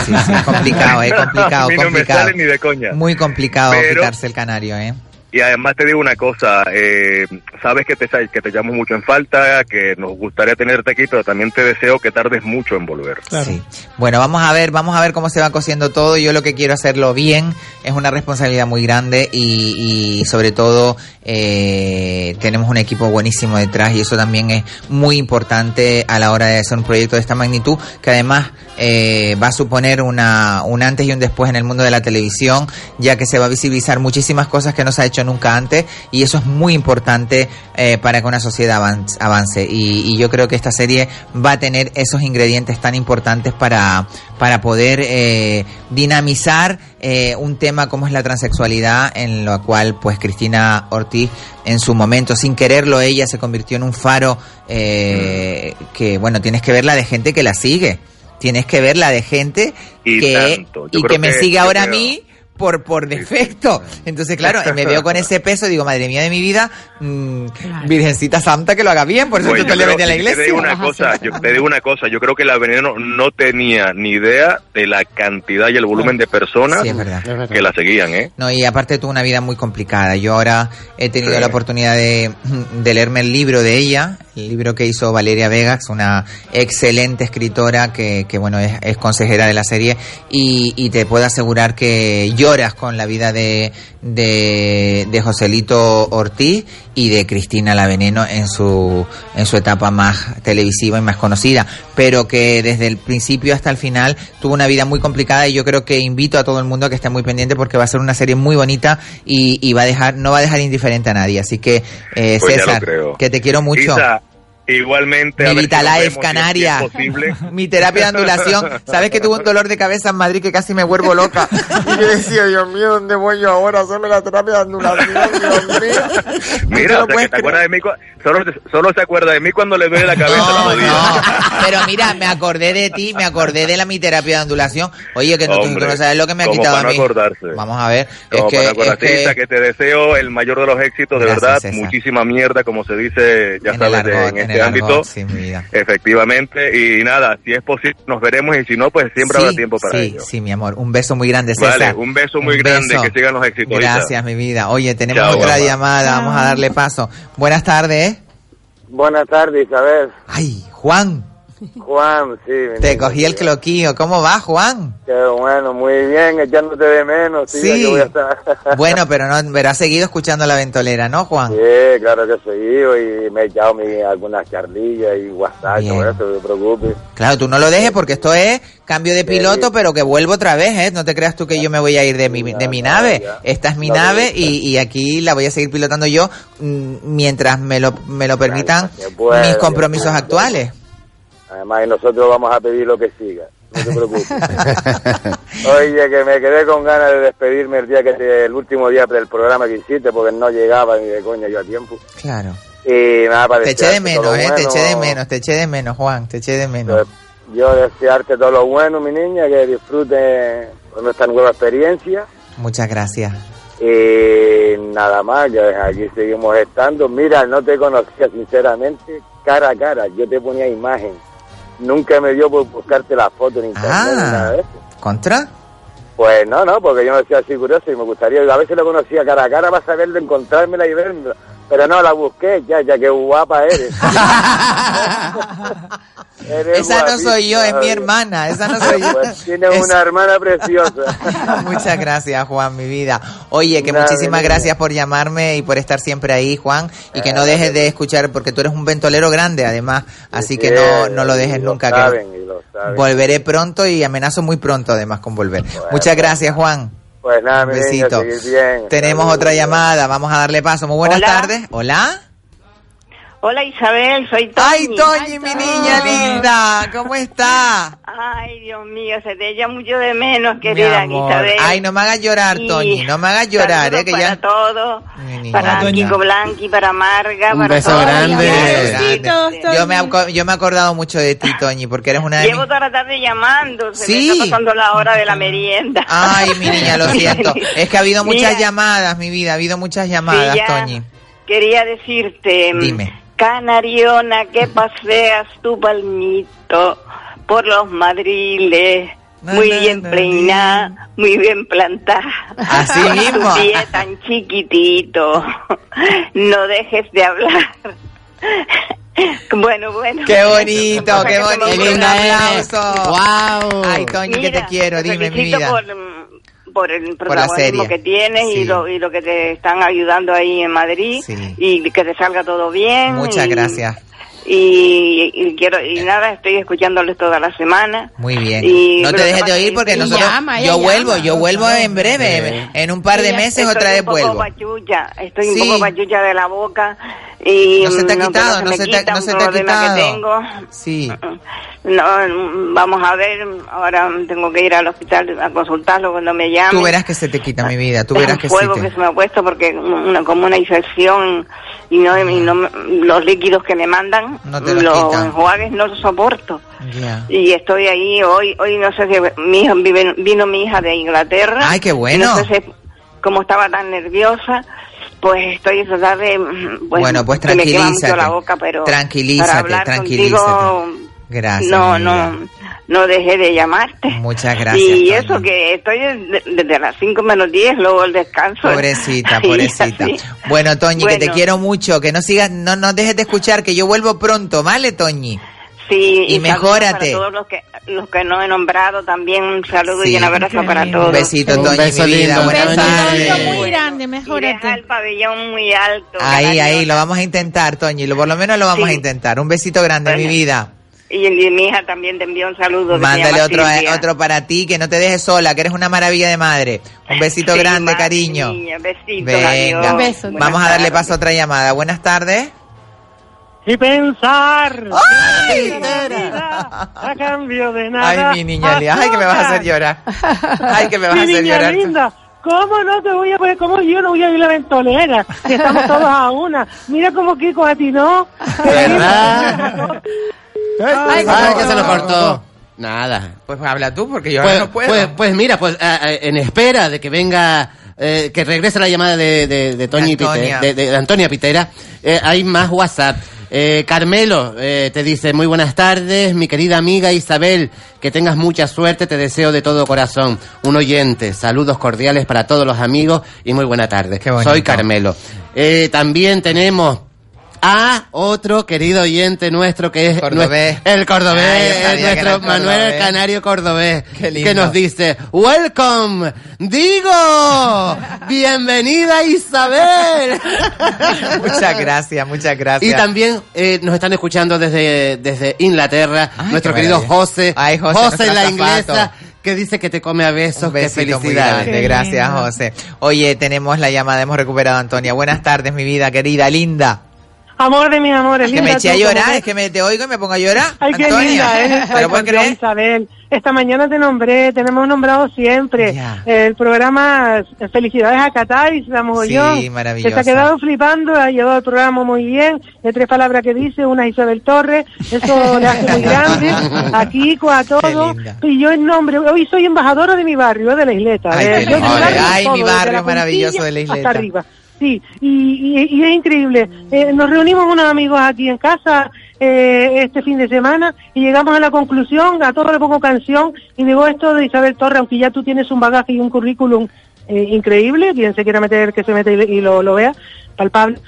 Complicado, ¿eh? Complicado, a mí no me complicado. sale ni de coña. Muy complicado Pero- quitarse el canario, ¿eh? Y además te digo una cosa, eh, sabes que te, que te llamo mucho en falta, que nos gustaría tenerte aquí, pero también te deseo que tardes mucho en volver. Sí. Bueno, vamos a ver, vamos a ver cómo se va cosiendo todo. Yo lo que quiero hacerlo bien es una responsabilidad muy grande y, y sobre todo eh, tenemos un equipo buenísimo detrás y eso también es muy importante a la hora de hacer un proyecto de esta magnitud que además eh, va a suponer una, un antes y un después en el mundo de la televisión, ya que se va a visibilizar muchísimas cosas que no se ha hecho nunca antes y eso es muy importante eh, para que una sociedad avan- avance. Y, y yo creo que esta serie va a tener esos ingredientes tan importantes para, para poder eh, dinamizar eh, un tema como es la transexualidad, en lo cual pues Cristina Ortiz en su momento, sin quererlo ella, se convirtió en un faro eh, que, bueno, tienes que verla de gente que la sigue. Tienes que verla de gente Y que, tanto. Y que me sigue ahora a mí por, por defecto. Entonces, claro, me veo con ese peso, digo, madre mía de mi vida, mm, Virgencita Santa que lo haga bien, por eso tú yo le a la y te iglesia. digo una cosa, yo te digo una cosa, yo creo que la veneno no tenía ni idea de la cantidad y el volumen de personas Sí, es verdad. que la seguían, ¿eh? No, y aparte tuvo una vida muy complicada. Yo ahora he tenido Sí. la oportunidad de, de leerme el libro de ella, el libro que hizo Valeria Vega, que es una excelente escritora que, que bueno, es, es consejera de la serie, y, y te puedo asegurar que lloras con la vida de, de, de Joselito Ortiz y de Cristina La Veneno en su, en su etapa más televisiva y más conocida, pero que desde el principio hasta el final tuvo una vida muy complicada y yo creo que invito a todo el mundo a que esté muy pendiente porque va a ser una serie muy bonita y, y va a dejar, no va a dejar indiferente a nadie. Así que, eh, Pues César, que te quiero mucho. Isa, igualmente. a Mi Vitalife Canaria. si es posible. Mi terapia de andulación. ¿Sabes que tuve un dolor de cabeza en Madrid que casi me vuelvo loca? Y yo decía, Dios mío, ¿dónde voy yo ahora hacerme la terapia de? Dios mío. Mira, o sea, que te acuerdas de mí, solo, solo se acuerda de mí cuando le duele la cabeza la rodilla. Pero mira, me acordé de ti, me acordé de la mi terapia de andulación. Oye, que no, tú- tú Hombre, no sabes lo que me ha quitado para a no mí. acordarse. Vamos a ver. Como es que, para es que- te deseo el mayor de los éxitos, de Gracias, verdad, César. muchísima mierda, como se dice, ya en el sabes, argot, en en este el ámbito. argot, sí, mi vida. Efectivamente, y nada, si es posible, nos veremos, y si no, pues siempre Sí, habrá tiempo para sí, ello. sí, mi amor. Un beso muy grande, César. Vale, un beso muy grande, que sigan los éxitos. Gracias, mi vida. Oye, tenemos Chao, otra llamada, vamos a darle paso. Buenas tardes. Buenas tardes, Isabel. Ay, Juan, Juan, sí. te cogí el cloquillo. ¿Cómo va, Juan? Qué bueno, muy bien, echándote de menos. Sí. Voy a estar. Bueno, pero no, pero has seguido escuchando la ventolera, ¿no, Juan? Sí, claro que he seguido y me he echado mi, algunas charlillas y WhatsApp, no te preocupes. Claro, tú no lo dejes porque esto es cambio de piloto, pero que vuelvo otra vez, ¿eh? No te creas tú que yo me voy a ir de mi, de mi nave. Esta es mi No, nave y, y aquí la voy a seguir pilotando yo mm, mientras me lo, me lo permitan mis compromisos actuales. Además, y nosotros vamos a pedir lo que siga. No te preocupes. Oye, que me quedé con ganas de despedirme el día que te- el último día del programa que hiciste porque no llegaba ni de coña yo a tiempo. Claro. Y nada, para Te eché de menos, ¿eh? Te eché de menos, te eché de menos, Juan, te eché de menos. Yo desearte todo lo bueno, mi niña, que disfrutes con esta nueva experiencia. Muchas gracias. Y nada más, ya aquí seguimos estando. Mira, no te conocía sinceramente cara a cara, yo te ponía imagen. Nunca me dio por buscarte la foto en internet ni nada de Ah, eso. ¿contra? Pues no, no, porque yo no soy así curioso y me gustaría, a veces lo conocía cara a cara para saber de encontrármela y verla. Pero no, la busqué, ya, ya que guapa eres. Eres Esa no soy yo, es mi hermana, esa no soy yo. Pues tienes Es- una hermana preciosa. Muchas gracias, Juan, mi vida. Oye, que Nada, muchísimas gracias por llamarme y por estar siempre ahí, Juan, y que no dejes de escuchar, porque tú eres un ventolero grande, además, así que no, no lo dejes lo nunca. saben, que y lo volveré pronto y amenazo muy pronto, además, con volver. Muchas gracias, Juan. Pues nada, Un niña, besito. bien. Tenemos otra llamada, vamos a darle paso. Muy buenas Hola. tardes. Hola. Hola Isabel, soy Toñi. Ay, Toñi, mi niña linda, ¿cómo está? Ay, Dios mío, se te echa mucho de menos, querida. Isabel. Ay, no me hagas llorar, Y Toñi, no me hagas llorar, eh, que para ya... todos, Mi niña para. Kiko Blanqui, para Marga, Un para beso todos. grande. Besitos, Yo me, aco- yo me he acordado mucho de ti, Toñi, porque eres una de Llevo mis... toda la tarde llamando, se Sí. me está pasando la hora de la merienda. Ay, mi niña, lo siento. Es que ha habido muchas Mira, llamadas, mi vida, ha habido muchas llamadas, Sí. Toñi. Quería decirte, Dime. Canariona, que paseas tu palmito por los madriles, muy bien peinada, muy bien plantada. Así Con mismo. Tu pie tan chiquitito, no dejes de hablar. Bueno, bueno. Qué bonito, qué bonito. Un aplauso. Wow. Ay, Toñi, que te quiero, dime mi vida. Por, por el protagonismo que tienes Sí. y, lo, y lo que te están ayudando ahí en Madrid Sí. y que te salga todo bien. Muchas y- gracias. Y, y quiero y nada, estoy escuchándoles toda la semana. Muy bien. Y no te dejes de oír porque que- nosotros Llama, yo vuelvo, llama. yo vuelvo en breve, en un par de meses estoy otra vez un poco vuelvo. pachucha, estoy Sí. un poco pachucha de la boca y No se te ha mm, quitado, no se te- quita no se te ha quitado. que tengo. Sí. No, mm, vamos a ver, ahora tengo que ir al hospital a consultarlo cuando me llamen. Tú verás que se te quita mi vida, tú verás que sí. fuego te- que se me ha puesto porque una, como una infección y no, y no me- los líquidos que me mandan no. No te los enjuagues no los soporto. Y estoy ahí hoy, hoy no sé si mi hija, vino mi hija de Inglaterra. Ay, qué bueno. No sé si, como estaba tan nerviosa, pues estoy esa tarde, pues, Bueno, pues que me quema mucho tranquilízate. la boca, pero Tranquilízate, para hablar tranquilízate. contigo, Gracias. no, no. No dejé de llamarte. Muchas gracias. y Toñi. eso que estoy desde, las 5 menos 10, luego el descanso. Pobrecita, Y pobrecita. Bueno, Toñi, que te Bueno. quiero mucho, que no sigas, no, no dejes de escuchar, que yo vuelvo pronto, ¿vale, Toñi? Sí, Y saludos mejórate. Para todos los que, los que no he nombrado, también un saludo Sí. y un abrazo para todos. Un besito, Un Toñi, beso mi vida. lindo, Buenas Toñi. tardes. Muy grande, Y mejórate. deja el pabellón muy alto. Ahí, ahí, lo vamos a intentar, Toñi, lo- por lo menos lo vamos Sí. a intentar. Un besito grande, mi Bueno. vida. Y, y mi hija también te envió un saludo. que Mándale otro, Silvia. otro para ti, que no te dejes sola, que eres una maravilla de madre. Un besito Sí, grande, madre cariño. mía, besitos, Venga, adiós. Un beso. Buenas vamos a darle tardes. paso a otra llamada. Buenas tardes. y pensar ¡Ay! que la vida a cambio de nada. Ay, mi niña linda. Ay, que me vas a hacer llorar. Ay, que me vas a Mi hacer niña llorar. linda, ¿cómo no te voy a poner, cómo yo no voy a ir a la ventolera? Si estamos todos a una. Mira cómo Kiko a ti no. ¿Verdad? Ay, Ay, que se lo cortó. Nada. Pues habla tú, porque yo Pues, ahora no puedo. pues, pues mira, pues ah, ah, en espera de que venga, eh, que regrese la llamada de, de, de Toñi De Antonia. Pite- de, de- de Antonia Pitera, eh, hay más WhatsApp. Eh, Carmelo eh, te dice, muy buenas tardes, mi querida amiga Isabel, que tengas mucha suerte, te deseo de todo corazón. Un oyente, saludos cordiales para todos los amigos y muy buena tarde. Soy Carmelo. Eh, también tenemos a otro querido oyente nuestro que es Cordobés. el cordobés, que nuestro el Manuel cordobés. Canario Cordobés, Qué lindo. que nos dice, welcome, digo, bienvenida Isabel. Muchas gracias, muchas gracias. Y también eh, nos están escuchando desde, desde Inglaterra, Ay, nuestro querido maravilla. José, Ay, José, José la inglesa, que dice que te come a besos, Un qué felicidad. Gracias, José. Oye, tenemos la llamada, hemos recuperado a Antonia. Buenas tardes, mi vida querida, linda. Amor de mis amores. Es que me eché a llorar, es que me te oigo y me pongo a llorar. Ay, qué Antonia. linda. Isabel. Esta mañana te nombré, te hemos nombrado siempre. Ya. El programa eh, Felicidades a y la mogollón. Sí, maravilloso. Se ha quedado flipando, ha llevado el programa muy bien. De tres palabras que dice, una Isabel Torres, eso le hace muy grande. A Kiko, a todos. Y yo en nombre, hoy soy embajadora de mi barrio, de la isleta. Ay, Eh, qué yo lindo. del barrio Ay, todo, mi barrio maravilloso de la isleta. Hasta arriba. Sí, y, es increíble. Eh, nos reunimos unos amigos aquí en casa eh, este fin de semana y llegamos a la conclusión, a todo le pongo canción y digo esto de Isabel Torre, aunque ya tú tienes un bagaje y un currículum eh, increíble, quien se quiera meter, que se mete y, lo vea, palpable.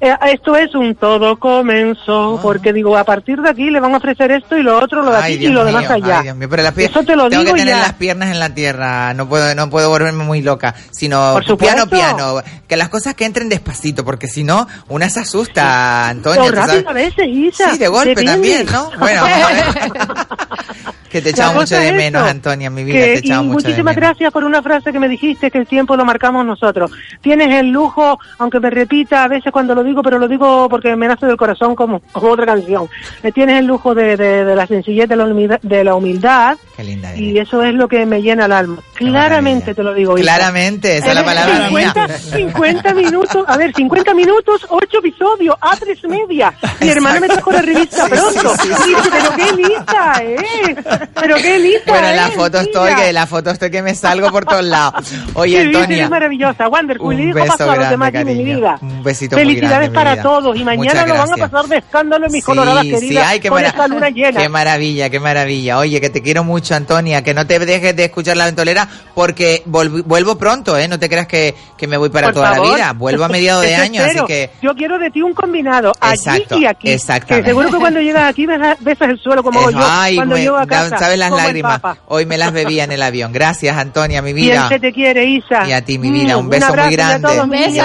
Eh, esto es un todo comenzó, porque digo, a partir de aquí le van a ofrecer esto y lo otro, lo de aquí y lo demás allá. ay, pero las Eso te lo tengo digo que tener ya. las piernas en la tierra, no puedo, no puedo volverme muy loca, sino piano, piano, que las cosas que entren despacito, porque si no, una se asusta, Antonio. Tú rápido sabes. a veces, Isa. Sí, de golpe depende. también, ¿no? Bueno, que te echaba mucho de es menos, esto, Antonia, mi vida, que- te echaba mucho de muchísimas menos. gracias por una frase que me dijiste, que el tiempo lo marcamos nosotros. Tienes el lujo, aunque me repita a veces cuando lo digo, pero lo digo porque me nace del corazón como, como otra canción. Eh, Tienes el lujo de, de- de la sencillez, de la humildad, de la humildad Qué linda eres. y eso es lo que me llena el alma. Claramente te lo digo. Isa. Claramente, esa es la Tienes palabra mía. 50, 50 minutos, a ver, 50 minutos, 8 episodios, a tres media. Mi hermana me trajo la revista pronto. sí, pero qué lista es, pero qué lista Bueno, en la foto estoy, mira. que en la foto estoy que me salgo por todos lados. Oye, Sí, Antonia. eres maravillosa, Wonderful. un beso paso a los grande, demás mi cariño. vida. Un besito muy Felicidades grande, mi para vida. todos. Y mañana lo van a pasar de escándalo en mis Sí, coloradas sí, queridas ay, qué con mara- esta luna llena. Qué maravilla, qué maravilla. Oye, que te quiero mucho, Antonia, que no te dejes de escuchar la ventolera porque vuelvo pronto, ¿eh? No te creas que, que me voy para Por toda favor. la vida. Vuelvo a mediados de año, así que... Yo quiero de ti un combinado, Exacto, allí y aquí. exactamente. Que seguro que cuando llegas aquí besas, el suelo como yo Ay, cuando me- llego a casa. ¿Sabes las lágrimas? Hoy me las bebía en el avión. Gracias, Antonia, mi vida. se te quiere, Isa. Y a ti, mi vida. Mm, Un beso muy y a grande. Un beso,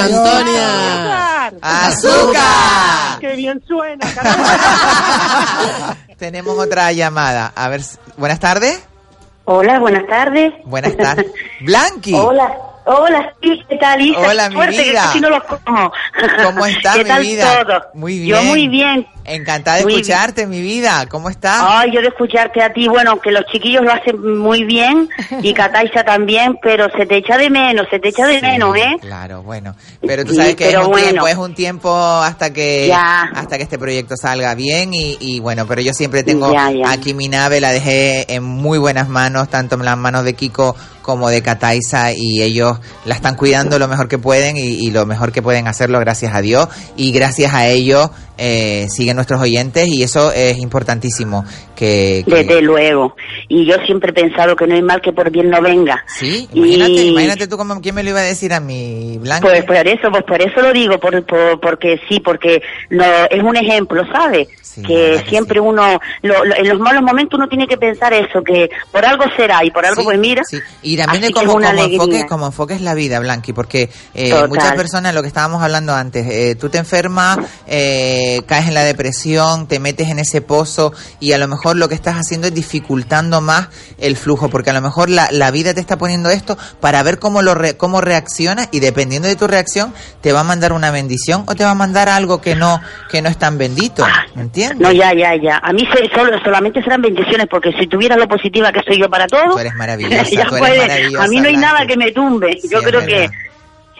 Antonia. ¡Azúcar! Qué bien suena, Tenemos otra llamada. A ver, buenas tardes. Hola, buenas tardes. Buenas tardes. Blanqui. Hola, hola, sí, ¿qué tal, Isa? Hola, mi suerte, que vida. casi no los como. ¿Cómo estás, ¿Qué mi tal vida? todo? Muy Yo bien. muy bien. Encantada de Muy escucharte, mi vida. ¿Cómo estás? Ay, yo de escucharte a ti, bueno, que los chiquillos lo hacen muy bien y Cataisa también, pero se te echa de menos, se te echa de menos, ¿eh? Claro, bueno. Pero tú Sí, sabes que es un, bueno. tiempo, es un tiempo hasta que Ya. hasta que este proyecto salga bien y, y bueno, pero yo siempre tengo Ya, ya. aquí mi nave, la dejé en muy buenas manos, tanto en las manos de Kiko como de Cataisa y ellos la están cuidando lo mejor que pueden y, y lo mejor que pueden hacerlo gracias a Dios y gracias a ellos eh, siguen nuestros oyentes y eso es importantísimo que, que- Desde luego. Y yo siempre he pensado que no hay mal que por bien no venga. sí Y- imagínate imagínate tú cómo quién me lo iba a decir a mí Blanca Pues por eso, pues por eso lo digo, por, por- porque sí, porque no es un ejemplo, ¿sabes? que siempre uno, lo- lo- en los malos momentos uno tiene que pensar eso, que por algo será y por algo pues mira. Y también así de como, alegría. enfoque, como enfoque es la vida, Blanqui, porque eh, muchas personas, lo que estábamos hablando antes, eh, tú te enfermas, eh, caes en la depresión, te metes en ese pozo y a lo mejor lo que estás haciendo es dificultando más el flujo, porque a lo mejor la, la vida te está poniendo esto para ver cómo, lo re- cómo reaccionas y dependiendo de tu reacción te va a mandar una bendición o te va a mandar algo que no, que no es tan bendito, ¿me entiendes? No, ya, ya, ya. A mí solo, solamente serán bendiciones, porque si tuviera lo positiva que soy yo para todo, Tú eres maravillosa, tú eres a mí no hay nada que me tumbe. yo creo que.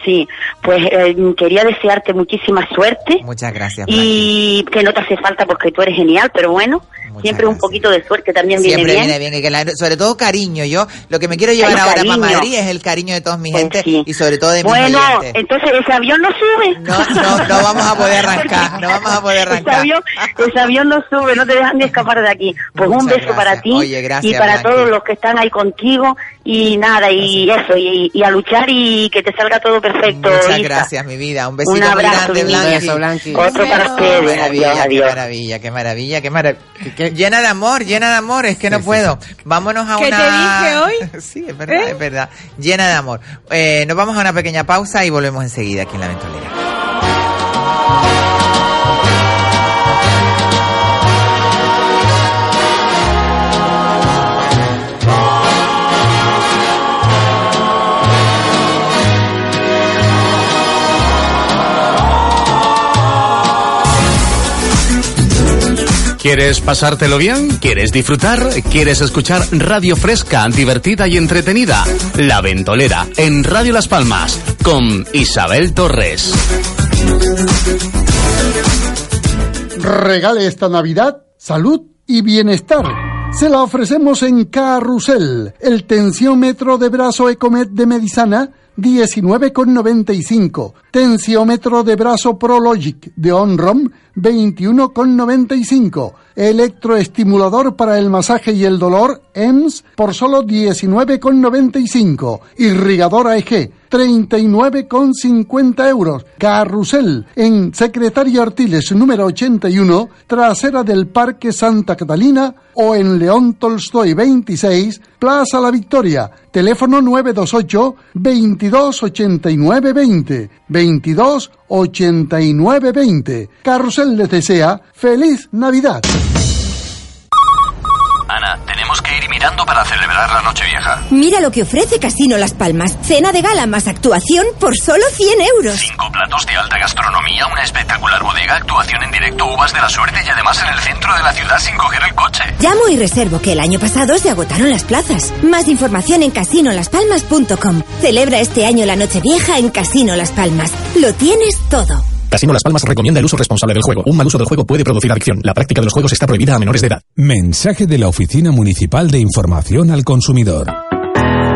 Sí. Pues eh, quería desearte muchísima suerte Muchas gracias. Y que no te hace falta porque tú eres genial, pero bueno, siempre un poquito de suerte también viene Siempre bien. viene bien, y que la- sobre todo cariño. Yo lo que me quiero llevar Ay, ahora para cariño. Madrid es el cariño de toda mi Pues gente sí. y sobre todo de mis Bueno, oyentes. entonces ese avión no sube. No, no, no vamos a poder arrancar, no vamos a poder Ese arrancar. avión, ese avión no sube, no te dejan ni escapar de aquí. Pues un beso para ti Oye, gracias, y para todos los que están ahí contigo y nada, y eso, y, y a luchar y que te salga todo perfecto. Muchas Isa. gracias, mi vida. Un besito Un muy abrazo, grande, mi Blanqui. Otro para ustedes. Qué maravilla, Adiós, qué adiós. maravilla, qué maravilla, qué maravilla. Llena de amor, llena de amor, es que no puedo. Vámonos a ¿Qué una... te dije hoy? sí, es verdad, es verdad. Llena de amor. Eh, nos vamos a una pequeña pausa y volvemos enseguida aquí en La Ventolera. ¿Quieres pasártelo bien? ¿Quieres disfrutar? ¿Quieres escuchar radio fresca, divertida y entretenida? La Ventolera, en Radio Las Palmas, con Isabel Torres. Regale esta Navidad salud y bienestar. Se la ofrecemos en Carrusel, el tensiómetro de brazo Ecomet de Medisana, 19,95. Tensiómetro de brazo Prologic de Onrom, 21,95. Electroestimulador para el masaje y el dolor, EMS, por solo 19,95. Irrigador AEG, 39,50 euros. Carrusel, en Secretaria Artiles número 81, trasera del Parque Santa Catalina o en León Tolstoy 26, Plaza La Victoria. Teléfono 928 22 89 20. 22 89 20. Carrusel les desea feliz Navidad. Ana, tenemos que ir mirando para celebrar la Nochevieja. Mira lo que ofrece Casino Las Palmas. Cena de gala más actuación por solo 100 euros. Cinco platos de alta gastronomía, una espectacular bodega, actuación en directo, uvas de la suerte y además en el centro de la ciudad sin coger el coche. Llamo y reservo que el año pasado se agotaron las plazas. Más información en casinolaspalmas.com. Celebra este año la Nochevieja en Casino Las Palmas. Lo tienes todo. Casino Las Palmas recomienda el uso responsable del juego. Un mal uso del juego puede producir adicción. La práctica de los juegos está prohibida a menores de edad. Mensaje de la Oficina Municipal de Información al Consumidor.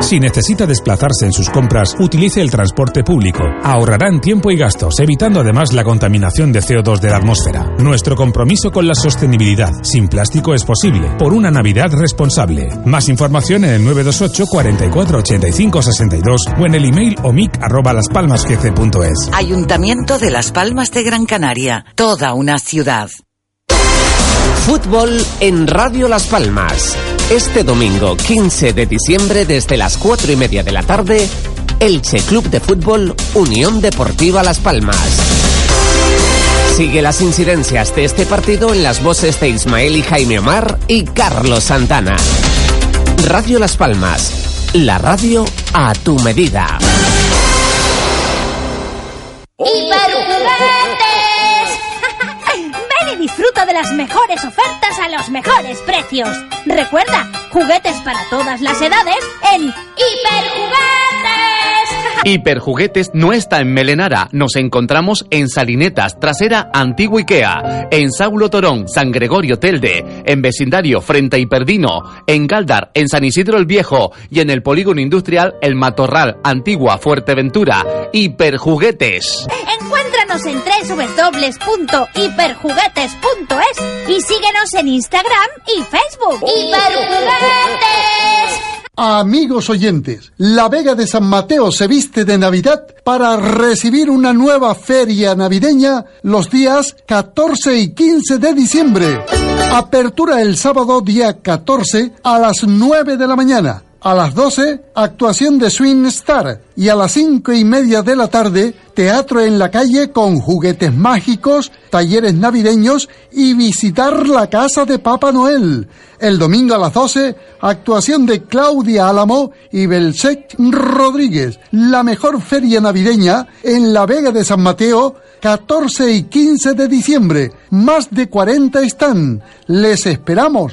Si necesita desplazarse en sus compras, utilice el transporte público. Ahorrarán tiempo y gastos, evitando además la contaminación de CO2 de la atmósfera. Nuestro compromiso con la sostenibilidad sin plástico es posible, por una Navidad responsable. Más información en el 928 44 85 62 o en el email omic arroba laspalmasgc.es. Ayuntamiento de Las Palmas de Gran Canaria. Toda una ciudad. Fútbol en Radio Las Palmas. Este domingo 15 de diciembre desde las 4 y media de la tarde, Elche Club de Fútbol Unión Deportiva Las Palmas. Sigue las incidencias de este partido en las voces de Ismael y Jaime Omar y Carlos Santana. Radio Las Palmas, la radio a tu medida. Y y disfruta de las mejores ofertas a los mejores precios. Recuerda, juguetes para todas las edades en Hiperjuguetes. Hiperjuguetes no está en Melenara. Nos encontramos en Salinetas, trasera Antiguo Ikea, en Saulo Torón, San Gregorio Telde, en vecindario Frente a Hiperdino, en Galdar, en San Isidro el Viejo y en el polígono industrial El Matorral, Antigua Fuerteventura. Hiperjuguetes. Encuéntranos en www.hiperjuguetes.es y síguenos en Instagram y Facebook. ¡Hiperjuguetes! Amigos oyentes, la Vega de San Mateo se viste de Navidad para recibir una nueva feria navideña los días 14 y 15 de diciembre. Apertura el sábado día 14 a las 9 de la mañana. A las 12, actuación de Swing Star. Y a las cinco y media de la tarde, teatro en la calle con juguetes mágicos, talleres navideños y visitar la casa de Papá Noel. El domingo a las 12, actuación de Claudia Álamo y Belsec Rodríguez. La mejor feria navideña en la Vega de San Mateo, 14 y 15 de diciembre. Más de 40 están. Les esperamos.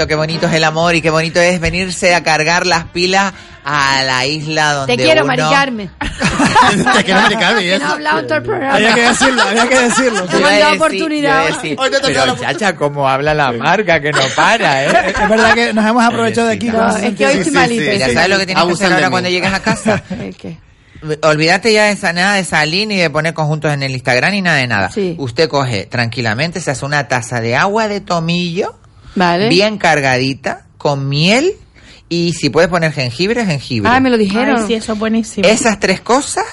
Bonito, qué bonito es el amor y qué bonito es venirse a cargar las pilas a la isla donde Te quiero, uno... Mari Carmen. Te quiero, Mari Carmen, Que no ha hablado en todo el programa. Había que decirlo, había que decirlo. Te hemos dado oportunidad. Pero chacha, cómo habla la marca, que no para, ¿eh? Es verdad que nos hemos aprovechado de aquí. No, es que hoy estoy malita. Ya sabes lo que tienes que hacer ahora cuando llegues a casa. Olvídate ya de esa nada de salir ni de poner conjuntos en el Instagram ni nada de nada. Usted coge tranquilamente, se hace una taza de agua de tomillo, Vale. bien cargadita, con miel y si puedes poner jengibre, jengibre. Ah, me lo dijeron. Ay, sí, eso es buenísimo. Esas tres cosas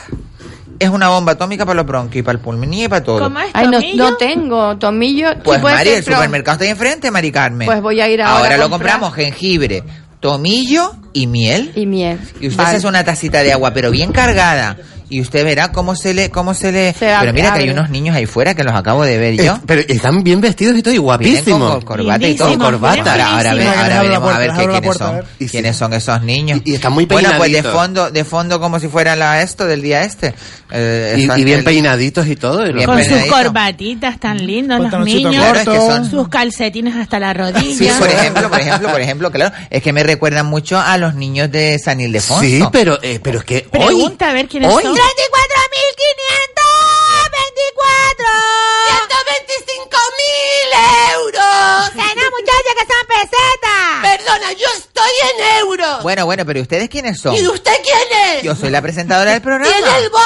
es una bomba atómica para los bronquios, para el pulmón y para todo. ¿Cómo es, Ay, no, no tengo tomillo. Sí Pues Mari, ser, el supermercado está ahí enfrente, Mari Carmen. Pues voy a ir ahora Ahora a lo compramos, jengibre, tomillo y miel. Y miel. Y usted Vale. se hace una tacita de agua, pero bien cargada. Y usted verá cómo se le, cómo se le. Se pero mira que hay unos niños ahí fuera que los acabo de ver yo. Eh, pero están bien vestidos y todo, y guapísimos. con corbata y todo. Con corbata. Ahora, ahora, ve- ahora veremos a puerta, ver abre qué, quiénes puerta, a son. ¿Quiénes son esos niños? Y, están muy Bueno, pues de peinaditos. fondo, de fondo como si fuera la esto del día este. Eh, Y, y bien el- peinaditos y todo. y Con sus corbatitas tan lindos los niños. Claro, es que son- Sus calcetines hasta la rodilla. Sí, por ejemplo, por ejemplo, por ejemplo, claro, es que me recuerdan mucho a los niños de San Ildefonso. Sí, pero, eh, pero es que hoy... Pregunta a ver quiénes hoy- son. 34.524 125.000 euros. No, muchacha, que son pesetas. Perdona, yo estoy en euros. Bueno, bueno, pero ¿ustedes quiénes son? ¿Y usted quién es? Yo soy la presentadora del programa. ¿Tiene el bombo?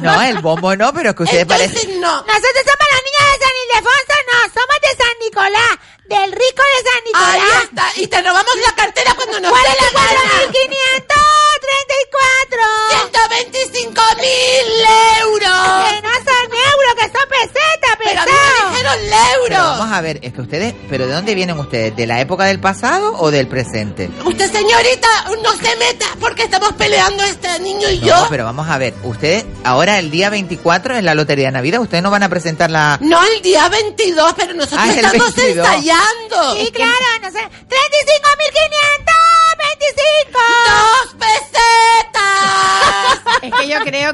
No, el bombo no, pero es que ustedes Entonces parecen... no. Nosotros somos las niñas de San Ildefonso, de San Nicolás, del rico de San Nicolás. Ahí está, y te robamos la cartera cuando nos ¿Cuál es la 4.534? 125.000 euros. Que no son euros, que son pesetas, pesados. Pero a mí me dijeron Pero euros. vamos a ver, es que ustedes, ¿pero de dónde vienen ustedes? ¿De la época del pasado o del presente? Usted, señorita, no se meta porque estamos peleando este niño y No, yo. pero vamos a ver, ustedes, ahora el día 24 es la Lotería de Navidad, ustedes no van a presentar la... No, el día 22, pero nosotros Ah, es el estamos 22. ensayando. Sí, claro, no sé. 35.525.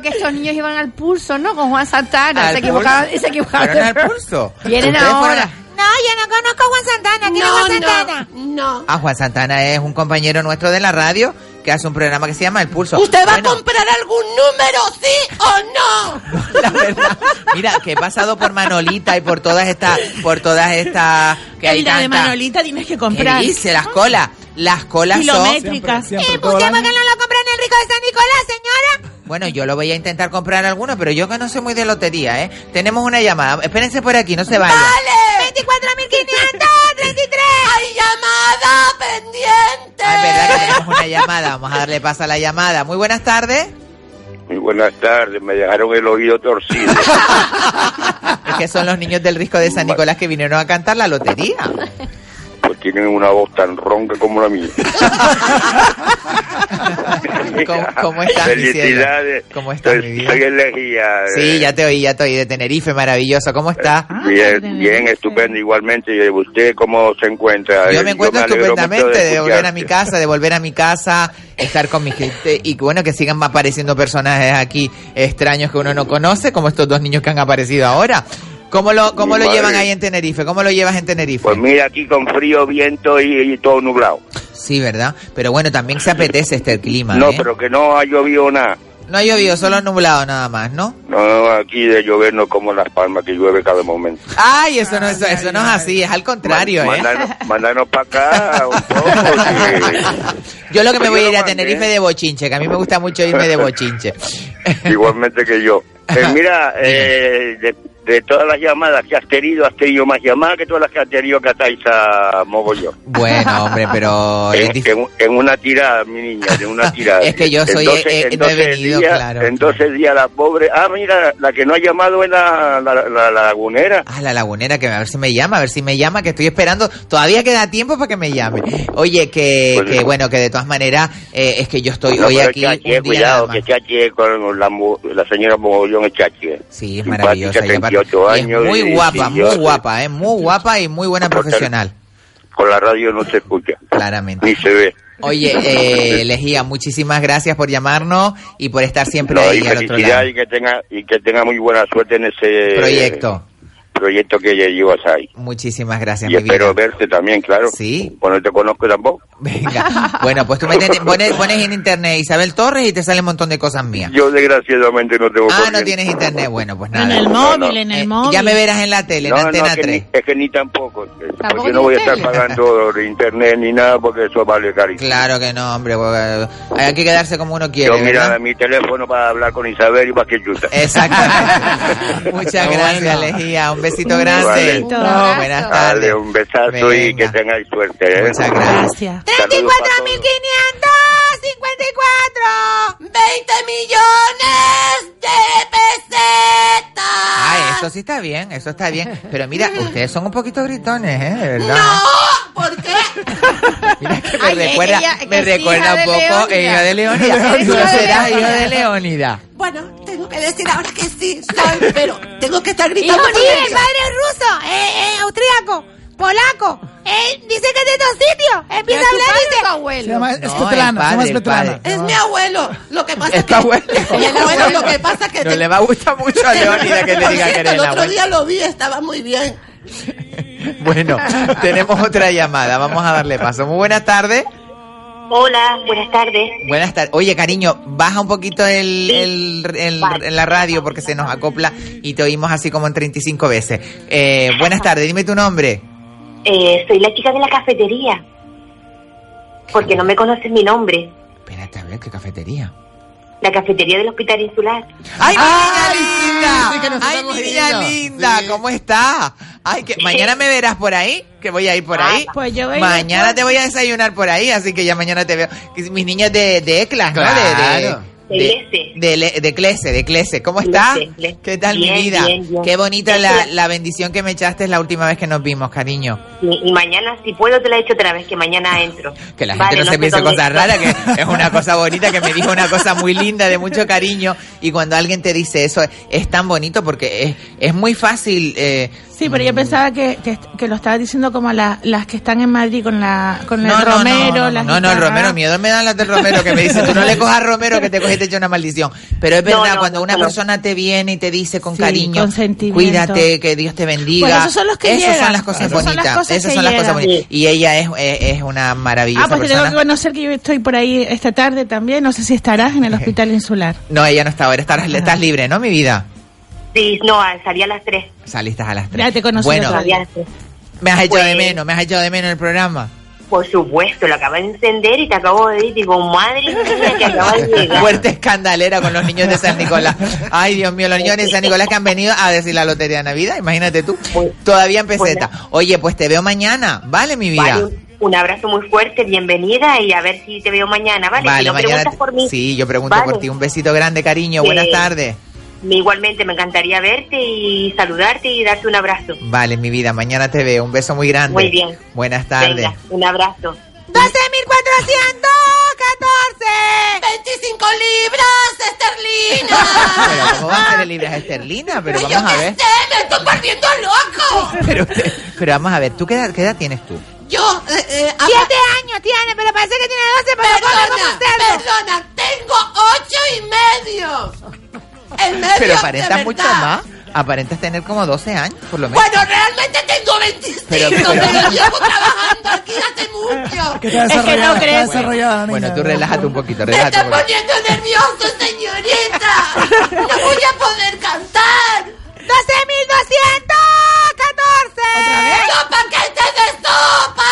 que estos niños iban al pulso, ¿no? Con Juan Santana. ¿Al se equivocaban, se equivocaban. ¿Fueron al pulso? Vienen ¿Ustedes fueron ahora. No, yo no conozco a Juan Santana. ¿Quién es No, Juan no, Santana? No. Ah, Juan Santana es un compañero nuestro de la radio que hace un programa que se llama El Pulso. ¿Usted va Bueno, a comprar algún número, sí o no? la verdad, mira, que he pasado por Manolita y por todas estas, por todas estas que hay El de. Manolita tienes que ¿Qué comprar. dice? Las colas. Las colas son... Kilométricas. Siempre, siempre, ¿Y por qué no lo compra en el Rico de San Nicolás, señora? Bueno, yo lo voy a intentar comprar alguno, pero yo que no soy muy de lotería, ¿eh? Tenemos una llamada. Espérense por aquí, no se vayan. ¡Vale! ¡24.533! ¡Hay llamada pendiente! Ah, es verdad que tenemos una llamada. Vamos a darle paso a la llamada. Muy buenas tardes. Muy buenas tardes, me dejaron el oído torcido. Es que son los niños del Risco de San Nicolás que vinieron a cantar la lotería. Pues tienen una voz tan ronca como la mía. ¿Cómo, cómo estás? Felicidades. ¿Cómo estás, mi Soy, vida? Sí, ya te oí, ya te oí. De Tenerife, maravilloso. ¿Cómo estás? Bien, bien, estupendo igualmente. ¿Y ¿Usted cómo se encuentra? Yo Eh, me encuentro estupendamente de volver a mi casa, de volver a mi casa, estar con mi gente y bueno, que sigan apareciendo personajes aquí extraños que uno no conoce, como estos dos niños que han aparecido ahora. ¿Cómo lo, cómo lo llevan ahí en Tenerife? ¿Cómo lo llevas en Tenerife? Pues mira, aquí con frío, viento y, y todo nublado. Sí, ¿verdad? Pero bueno, también se apetece este clima, No, ¿eh? pero que no ha llovido nada. No ha llovido, solo nublado nada más, ¿no? No, aquí de llover no como Las Palmas, que llueve cada momento. Ay, eso no, eso, eso no es así, es al contrario, ¿eh? Mandanos, mandanos para acá un poco. que- Yo lo que me voy a ir a. Tenerife de bochinche, que a mí me gusta mucho irme de bochinche. Igualmente que yo. Eh, mira, eh, de, de todas las llamadas que has tenido, has tenido más llamadas que todas las que has tenido que atáis a mogollón. Bueno, hombre, pero es En, en- en una tirada, mi niña, en una tirada. Es que yo soy- 12 eh, en no he 12 venido, días, claro. En 12 días la pobre... Ah, mira, la que no ha llamado es la, la, la- la lagunera. Ah, la lagunera, que a ver si me llama, a ver si me llama, que estoy esperando. Todavía queda tiempo para que me llame. Oye, que, Pues, que bueno, que de todas maneras, eh, es que yo estoy No, hoy aquí Chachi, un día cuidado, que Chachi con la, la señora Mogollón es Chachi. Sí, es maravillosa. y aparte- 38 y es años. muy y- guapa, muy yo- guapa, eh, muy guapa y muy buena profesional. Con la radio no se escucha. Claramente. Ni se ve. Oye, eh, Lejía, muchísimas gracias por llamarnos y por estar siempre No, ahí y al otro lado. felicidades y que tenga y que tenga muy buena suerte en ese Proyecto. Proyecto que ya llevas ahí. Muchísimas gracias, Y mi vida. espero verte también, claro. Sí. Pues no te conozco tampoco. Venga. Bueno, pues tú me ten- pones, pones en internet Isabel Torres y te sale un montón de cosas mías. Yo desgraciadamente no tengo Ah, corriente. no tienes internet. Bueno, pues nada. En el móvil, en el Eh, móvil. Ya me verás en la tele, en No, no, Antena que 3. ni- es que ni tampoco. eh, Porque tiene no voy a estar pagando internet ni nada porque eso vale carísimo. Claro que no, hombre. porque hay que quedarse como uno quiere, Yo mira ¿verdad? mi teléfono para hablar con Isabel y para que. Exactamente. Muchas gracias, Lejía. Un besito grande. Vale. No, buenas tardes. Dale, un besazo y Venga. que tengáis suerte. ¿eh? Muchas gracias. Saludos para todos. 34.554 20 millones de pesetas. Ah, eso sí está bien, eso está bien. Pero mira, ustedes son un poquito gritones, ¿eh? De verdad. No, ¿por qué? Mira que me Ay, recuerda, ella- me recuerda un poco hija de Leónida. Tú serás hija de Leónida. Bueno, tengo que decir ahora que sí, soy, pero tengo que estar gritando. Sí, dentro. el padre es ruso, eh, eh, austríaco, polaco. Eh, dice que es de dos sitios. Empieza a hablar y dice... Se llama No, Svetlana, el se llama padre, el Svetlana. padre. Es mi abuelo. Lo que pasa Es tu abuelo. Es mi abuelo. Lo que pasa que... No te- le va a gustar mucho a Leónida que le diga que eres el la otro abuela. día lo vi, estaba muy bien. Bueno, tenemos otra llamada, vamos a darle paso. Muy buenas tardes. Hola, buenas tardes. Buenas tardes. Oye, cariño, baja un poquito el, el, el- en la radio porque se nos acopla y te oímos así como en 35 veces. Eh, buenas tardes, dime tu nombre. Eh, soy la chica de la cafetería. Porque no me conoces mi nombre. Espérate, a ver, ¿qué cafetería? La cafetería del Hospital Insular. ¡Ay, mi niña linda! ¡Ay, niña linda! ¿Cómo estás? Ay, que mañana me verás por ahí, que voy a ir por ahí. Pues yo voy Mañana te voy a desayunar por ahí, así que ya mañana te veo. Que Mis niños de, de ECLAS, ¿no? De, Claro. de, de, de, de Clese, de Clese. ¿Cómo estás? ¿Qué tal Bien, mi vida? bien, bien. Qué bonita la, la bendición que me echaste la última vez que nos vimos, cariño. Y, y mañana, si puedo, te la he hecho otra vez, que mañana entro. Que la Vale, gente no, se sé piense cosas raras, que es una cosa bonita, que me dijo una cosa muy linda, de mucho cariño. Y cuando alguien te dice eso, es tan bonito porque es, es muy fácil. Eh, Sí, pero yo pensaba que, que, que lo estaba diciendo como la- las que están en Madrid con la con el no, Romero. no, no, las no, no, el. Romero, miedo me dan las del Romero, que me dicen, tú no le cojas a Romero, que te coge vez te echa una maldición. Pero es verdad, no, cuando una no. persona te viene y te dice con Sí, cariño, con cuídate, que Dios te bendiga. Pues esos son los que Esas llegan. son las cosas Esas son las bonitas. cosas Esas que son las cosas bonitas. Y ella es, es, es una maravillosa Ah, pues te persona. tengo que conocer que yo estoy por ahí esta tarde también. No sé si estarás en el hospital insular. No, ella no está ahora. Estás, estás libre, ¿no, mi vida? Sí, no, salía a las tres. Saliste a las tres. Ya te conocí Bueno, a las tres. me has hecho Pues- de menos, me has hecho de menos el programa. Por supuesto, lo acabo de encender y te acabo de ir. Digo, madre mía, que acaba de llegar. Fuerte escandalera con los niños de San Nicolás. Ay, Dios mío, los niños de San Nicolás que han venido a decir la lotería de Navidad. Imagínate tú. Todavía en peseta. Oye, pues te veo mañana. Vale, mi vida. Vale, un, un abrazo muy fuerte, bienvenida y a ver si te veo mañana, ¿vale? si no mañana. preguntas por mí. Sí, yo pregunto Vale. por ti. Un besito grande, cariño. Sí. Buenas tardes. Me- Igualmente, me encantaría verte y saludarte y darte un abrazo. Vale, mi vida. Mañana te veo. Un beso muy grande. Muy bien. Buenas tardes. Venga, un abrazo. 25 libras esterlinas. Pero ¿cómo va a ser libras esterlinas? Pero vamos a qué ver. sé, me estoy volviendo loco. Pero, pero vamos a ver. ¿Tú qué edad, qué edad tienes tú? Yo, eh, eh, Siete años tiene, pero parece que tiene doce, pero Perdona, perdona, tengo ocho y medio. El medio, Pero de aparentas mucho más. Aparentas tener como 12 años, por lo menos. Bueno, realmente tengo 25, Pero- pero, pero- llevo trabajando aquí hace mucho. Que está Es que no está crees. Bueno, niña. tú relájate un poquito, Me relájate. está un poquito. poniendo nervioso, señorita. No voy a poder cantar. 12.214. ¡Dos paquetes de sopa!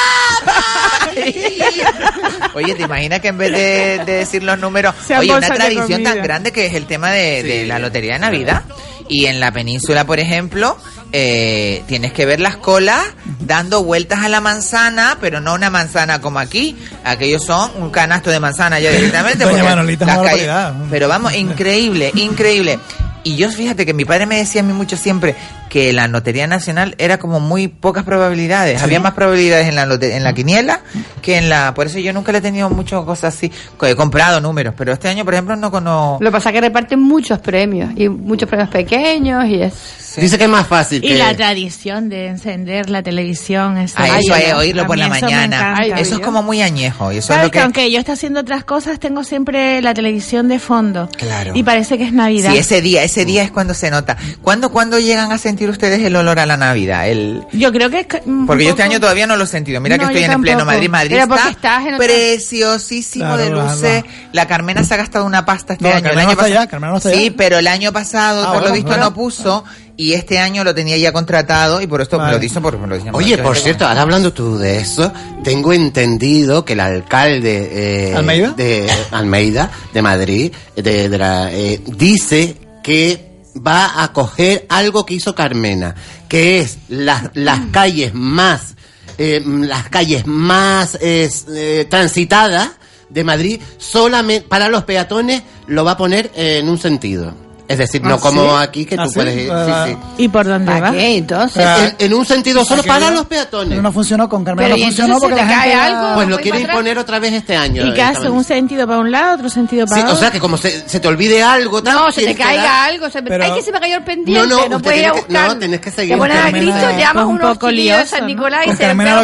Oye, ¿te imaginas que en vez de, de decir los números, Sean oye, una tradición tan grande que es el tema de, de la lotería de Navidad? Y en la península, por ejemplo, eh, tienes que ver las colas dando vueltas a la manzana, pero no una manzana como aquí. Aquellos son un canasto de manzana ya directamente. Doña porque Manolita, las una calles- barbaridad. Pero vamos, increíble, increíble. Y yo fíjate que mi padre me decía a mí mucho siempre que la Lotería Nacional era como muy pocas probabilidades. Había más probabilidades en la en la quiniela que en la... Por eso yo nunca le he tenido muchas cosas así. He comprado números, pero este año, por ejemplo, no conozco... Lo que pasa es que reparten muchos premios y muchos premios pequeños y es. Dice que es más fácil Y que... la tradición de encender la televisión. Eso, eso Ay, es a oírlo por la eso mañana. encanta. eso es como muy añejo. Y eso es ¿Sabes lo que que... aunque yo esté haciendo otras cosas, tengo siempre la televisión de fondo? Claro. Y parece que es Navidad. Sí, ese día, ese día es cuando se nota. ¿Cuándo, ¿Cuándo llegan a sentir ustedes el olor a la Navidad? El... Yo creo que es... que Porque yo este poco- año todavía no lo he sentido. Mira que No, estoy yo en el pleno. Madrid. Madrid Pero está estás en preciosísimo Claro, de luces. La Carmena se ha gastado una pasta este No, año. El año no está pasado- no está Sí, ya. pero el año pasado, Ah, por lo visto, bueno. no puso. Y este año lo tenía ya contratado y por esto me lo dice por me lo dicen Oye, por cierto, ahora hablando tú de eso, tengo entendido que el alcalde eh, ¿Almeida? de Almeida, de Madrid, de, de la, eh, dice que va a coger algo que hizo Carmena, que es las, las calles más, eh, las calles más eh, eh, transitadas de Madrid, solamente para los peatones lo va a poner en un sentido. Es decir, no ¿Ah, como sí? aquí que ¿Ah, tú sí? puedes ir. Ah. sí, sí. ¿Y por dónde ¿Para va? qué entonces? En, en un sentido solo para los peatones. Pero no funcionó con Carmena, Pero no ¿y funcionó porque se la te gente algo? Pues lo ¿Voy quiere para atrás? imponer otra vez este año. ¿Y qué hace? ¿Un sentido para un lado, otro sentido para Sí, otro? o sea que como se, se te olvide algo, tal, No, se te caiga dar- algo. Se... Pero- Ay, que se me cayó el pendiente. No, no, No, puedes ir a buscar. no, tenés que seguir. Te pones a Cristo, llamas un unos poco lioso, San ¿no? Nicolás y se Carmena quedan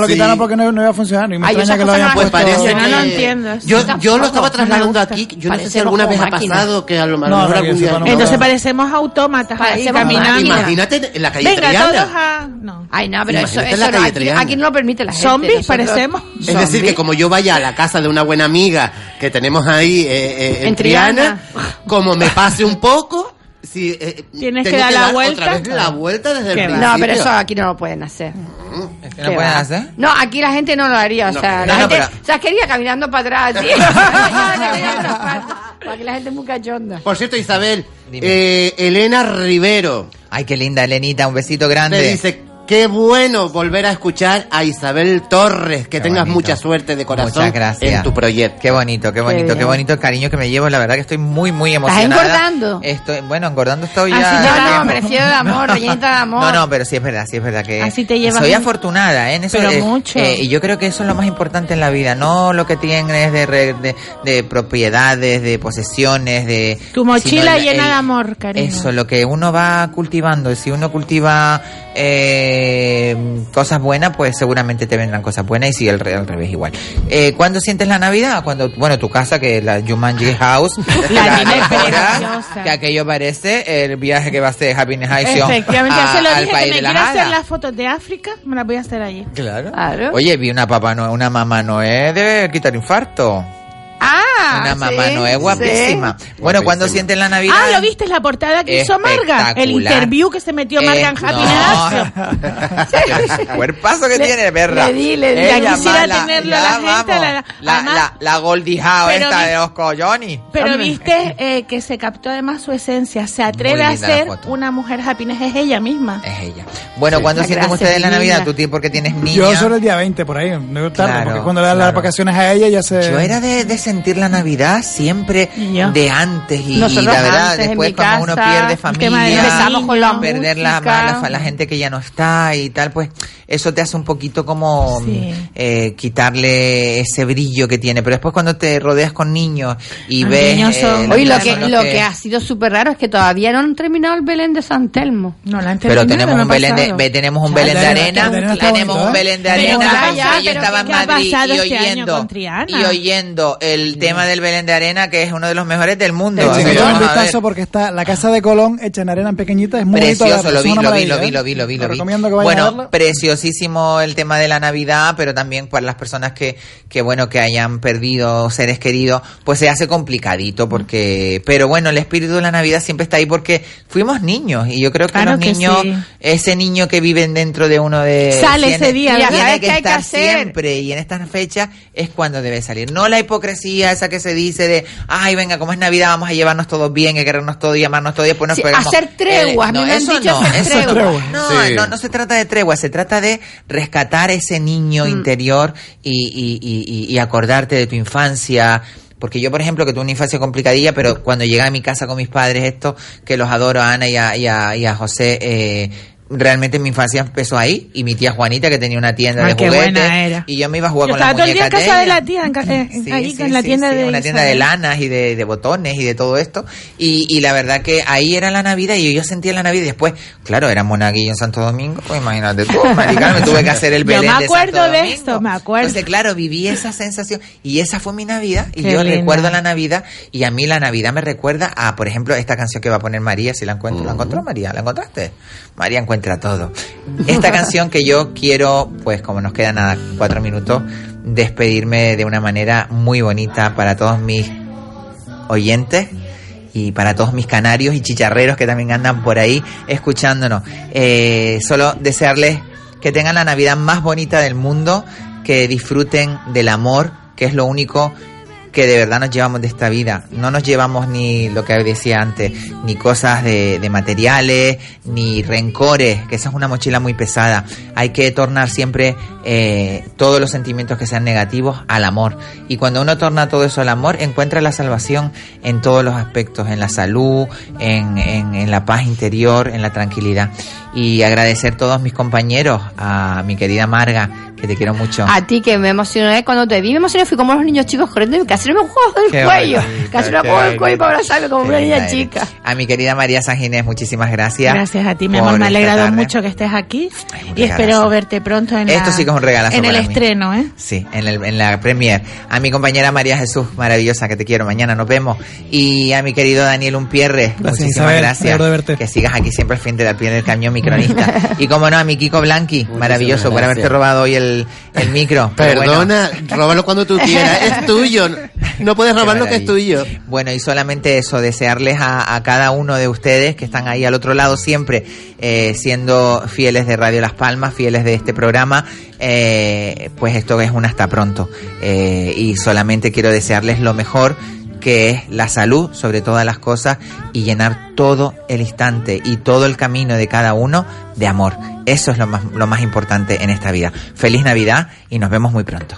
lo quitaron. porque no, no iba a funcionar. Y me extraña que lo hayan no Pues puesto. Yo no lo entiendo. Yo, yo lo estaba no trasladando aquí. Yo no sé si alguna vez ha pasado que a lo, No, mejor no, algún día... Entonces parecemos autómatas ahí Parecemos caminando. Imagínate en la calle Venga, Triana. todos a... No. Ay, no, pero eso, Imagínate eso no, aquí, aquí no lo permite la gente. Zombies Nosotros- parecemos. Es decir, que como yo vaya a la casa de una buena amiga que tenemos ahí eh, eh, en, En Triana, Triana. como me pase un poco, si, eh, Tienes que dar la otra vuelta. vez la vuelta desde el principio. No, pero eso aquí no lo pueden hacer. ¿Es que ¿Qué no pueden hacer? No, aquí la gente no lo haría. O No, sea, no, la no, gente pero- se quería caminando para atrás. ¿sí? Porque la gente es muy cachonda. Por cierto, Isabel, eh, Elena Rivero Ay, qué linda, Elenita. Un besito te grande. dice, qué bueno volver a escuchar a Isabel Torres, que Qué tengas bonito. mucha suerte de corazón Muchas gracias. en tu proyecto. Qué bonito, qué bonito, qué, bien. bonito el cariño que me llevo. La verdad que estoy muy, muy ¿Estás emocionada. engordando? Estoy, bueno, engordando estoy Así ya. No, no, prefiero el amor, rellenita de amor. No, no, pero sí es verdad, sí es verdad que Así te llevas soy un- afortunada ¿eh? en eso. Pero eh, mucho. eh, y yo creo que eso es lo más importante en la vida, no lo que tienes de, re- de, de propiedades, de posesiones, de... Tu mochila el- llena el- de amor, cariño. Eso, lo que uno va cultivando. Si uno cultiva eh, eh, cosas buenas, pues seguramente te vendrán cosas buenas y si al, re- al revés igual. Eh, ¿Cuándo sientes la Navidad? Cuando, bueno, tu casa, que es la Jumanji House, La decoras, preciosa. que aquello parece el viaje que va a hacer Happiness Action Efectivamente, ya a- se lo al dije país que me quiero hacer las fotos de África, me las voy a hacer allí. Claro. Oye, vi una papá Noé, una mamá Noé de quitar infarto. Ah, una mamá sí, Noé guapísima. sí. Bueno, cuando sienten la Navidad? Ah, ¿lo viste? La portada que hizo Marga. El interview que se metió Marga en Eh, Happiness no. Cuerpazo que Le- tiene, perra. le di, le di. Ella Ya quisiera mala, tenerlo ya la gente, vamos. la- La, la, la Goldie Howe Pero esta vi- de los collones. Pero viste eh, que se captó además su esencia. Se atreve a la ser una mujer happiness. Es ella misma. Es ella. Bueno, Sí. ¿cuándo La sienten ustedes la. Navidad? Tú, tío, porque tienes niña. Yo sobre el día 20, por ahí. No tarde, Claro, porque cuando le dan las vacaciones a ella ya se... Yo era de, de sentir la Navidad siempre de antes y, y la verdad, antes, después cuando uno casa, pierde el tema de familia, empezamos con la perder la, la, la gente que ya no está y tal, pues eso te hace un poquito como Sí. eh, quitarle ese brillo que tiene. Pero después cuando te rodeas con niños y Los ves... niños eh, son- los Oye, lo que, lo que ha sido súper raro es que todavía no han terminado el Belén de San Telmo. No la han Pero tenemos un Belén de, ve- tenemos un Belén de arena, tenemos un Belén de arena. que yo estaba en ¿qué ha Madrid y este oyendo y oyendo el tema del Belén de arena que es uno de los mejores del mundo. Así que un a vistazo porque está la casa de Colón hecha en arena en pequeñita, es muy Precioso, lo es vi, lo vi, lo vi, ¿eh? lo vi, lo vi, Te lo vi. recomiendo que vayan a Bueno, verlo. preciosísimo el tema de la Navidad, pero también para las personas que, que bueno, que hayan perdido seres queridos, pues se hace complicadito porque, pero bueno, el espíritu de la Navidad siempre está ahí porque fuimos niños y yo creo que Claro los que niños, sí. ese niño que vive dentro de uno de... Sale tiene- ese día, tiene ¿verdad? ¿Sabes que hay que estar hacer? siempre y en estas fechas es cuando debe salir. No la hipocresía esa que se dice de, ay, venga, como es Navidad, vamos a llevarnos todos bien, que querernos todos y amarnos todos y después nos Sí, pegamos. hacer treguas, Eh, a han eso dicho no, hacer eso treguas. no. No, Sí. no, no se trata de tregua, se trata de rescatar ese niño interior y, y, y, y- y acordarte de tu infancia. Porque yo, por ejemplo, que tuve una infancia complicadilla, pero cuando llegué a mi casa con mis padres, esto, que los adoro, a Ana y a, y a, y a José, eh, realmente mi infancia empezó ahí. Y mi tía Juanita, que tenía una tienda Ay, de qué juguetes. buena era. Y yo me iba a jugar Yo con las estaba todo el día en casa de la tía, en, ca- eh, Sí, ahí sí, en la sí, tienda sí, de una tienda de lanas y de, de botones y de todo esto y, y la verdad que ahí era la Navidad y yo sentía la Navidad y después claro era monaguillo en Santo Domingo pues imagínate tú marica, me tuve que hacer el Yo Belén me de acuerdo Santo de Domingo. esto, me acuerdo. entonces claro viví esa sensación y esa fue mi Navidad y Qué yo linda. recuerdo la Navidad y a mí la Navidad me recuerda a por ejemplo esta canción que va a poner María si la encuentro ¿la encontró María? ¿la encontraste? María encuentra todo esta canción que yo quiero pues como nos quedan nada cuatro minutos despedirme de una manera muy bonita para todos mis oyentes y para todos mis canarios y chicharreros que también andan por ahí escuchándonos. Eh, solo desearles que tengan la Navidad más bonita del mundo, que disfruten del amor, que es lo único que de verdad nos llevamos de esta vida. No nos llevamos ni lo que decía antes, ni cosas de, materiales, ni rencores, que esa es una mochila muy pesada. Hay que tornar siempre eh, todos los sentimientos que sean negativos al amor. Y cuando uno torna todo eso al amor, encuentra la salvación en todos los aspectos, en la salud, en, en, en la paz interior, en la tranquilidad. Y agradecer a todos mis compañeros, a mi querida Marga, que te quiero mucho. A ti que me emocioné cuando te vi, me emocioné, fui como los niños chicos corriendo y casi me juego del Qué cuello. Casi me qué juego del cuello para abrazarme como una niña chica. A mi querida María San Ginés, muchísimas gracias. Gracias a ti, mi amor. Me ha alegrado tarde. mucho que estés aquí. Y regalazo. espero verte pronto en Esto la, sí que es un regalazo en el para mí. estreno, ¿eh? Sí, en, el, en la premier. A mi compañera María Jesús, maravillosa, que te quiero. Mañana nos vemos. Y a mi querido Daniel Unpierre, Gracias, muchísimas Isabel. Me gracias. alegro de verte. Que sigas aquí siempre al frente del pie del cañón, mi cronista. y como no, a mi Kiko Blanqui, maravilloso, por haberte robado hoy el, el micro. Pero bueno. Perdona, róbalo cuando tú quieras, es tuyo. No puedes robar lo que es tuyo. Bueno, y solamente eso, desearles a, a cada uno de ustedes que están ahí al otro lado siempre, eh, siendo fieles de Radio Las Palmas, fieles de este programa, eh, pues esto es un hasta pronto. Eh, y solamente quiero desearles lo mejor que es la salud sobre todas las cosas y llenar todo el instante y todo el camino de cada uno de amor. Eso es lo más, lo más importante en esta vida. Feliz Navidad y nos vemos muy pronto.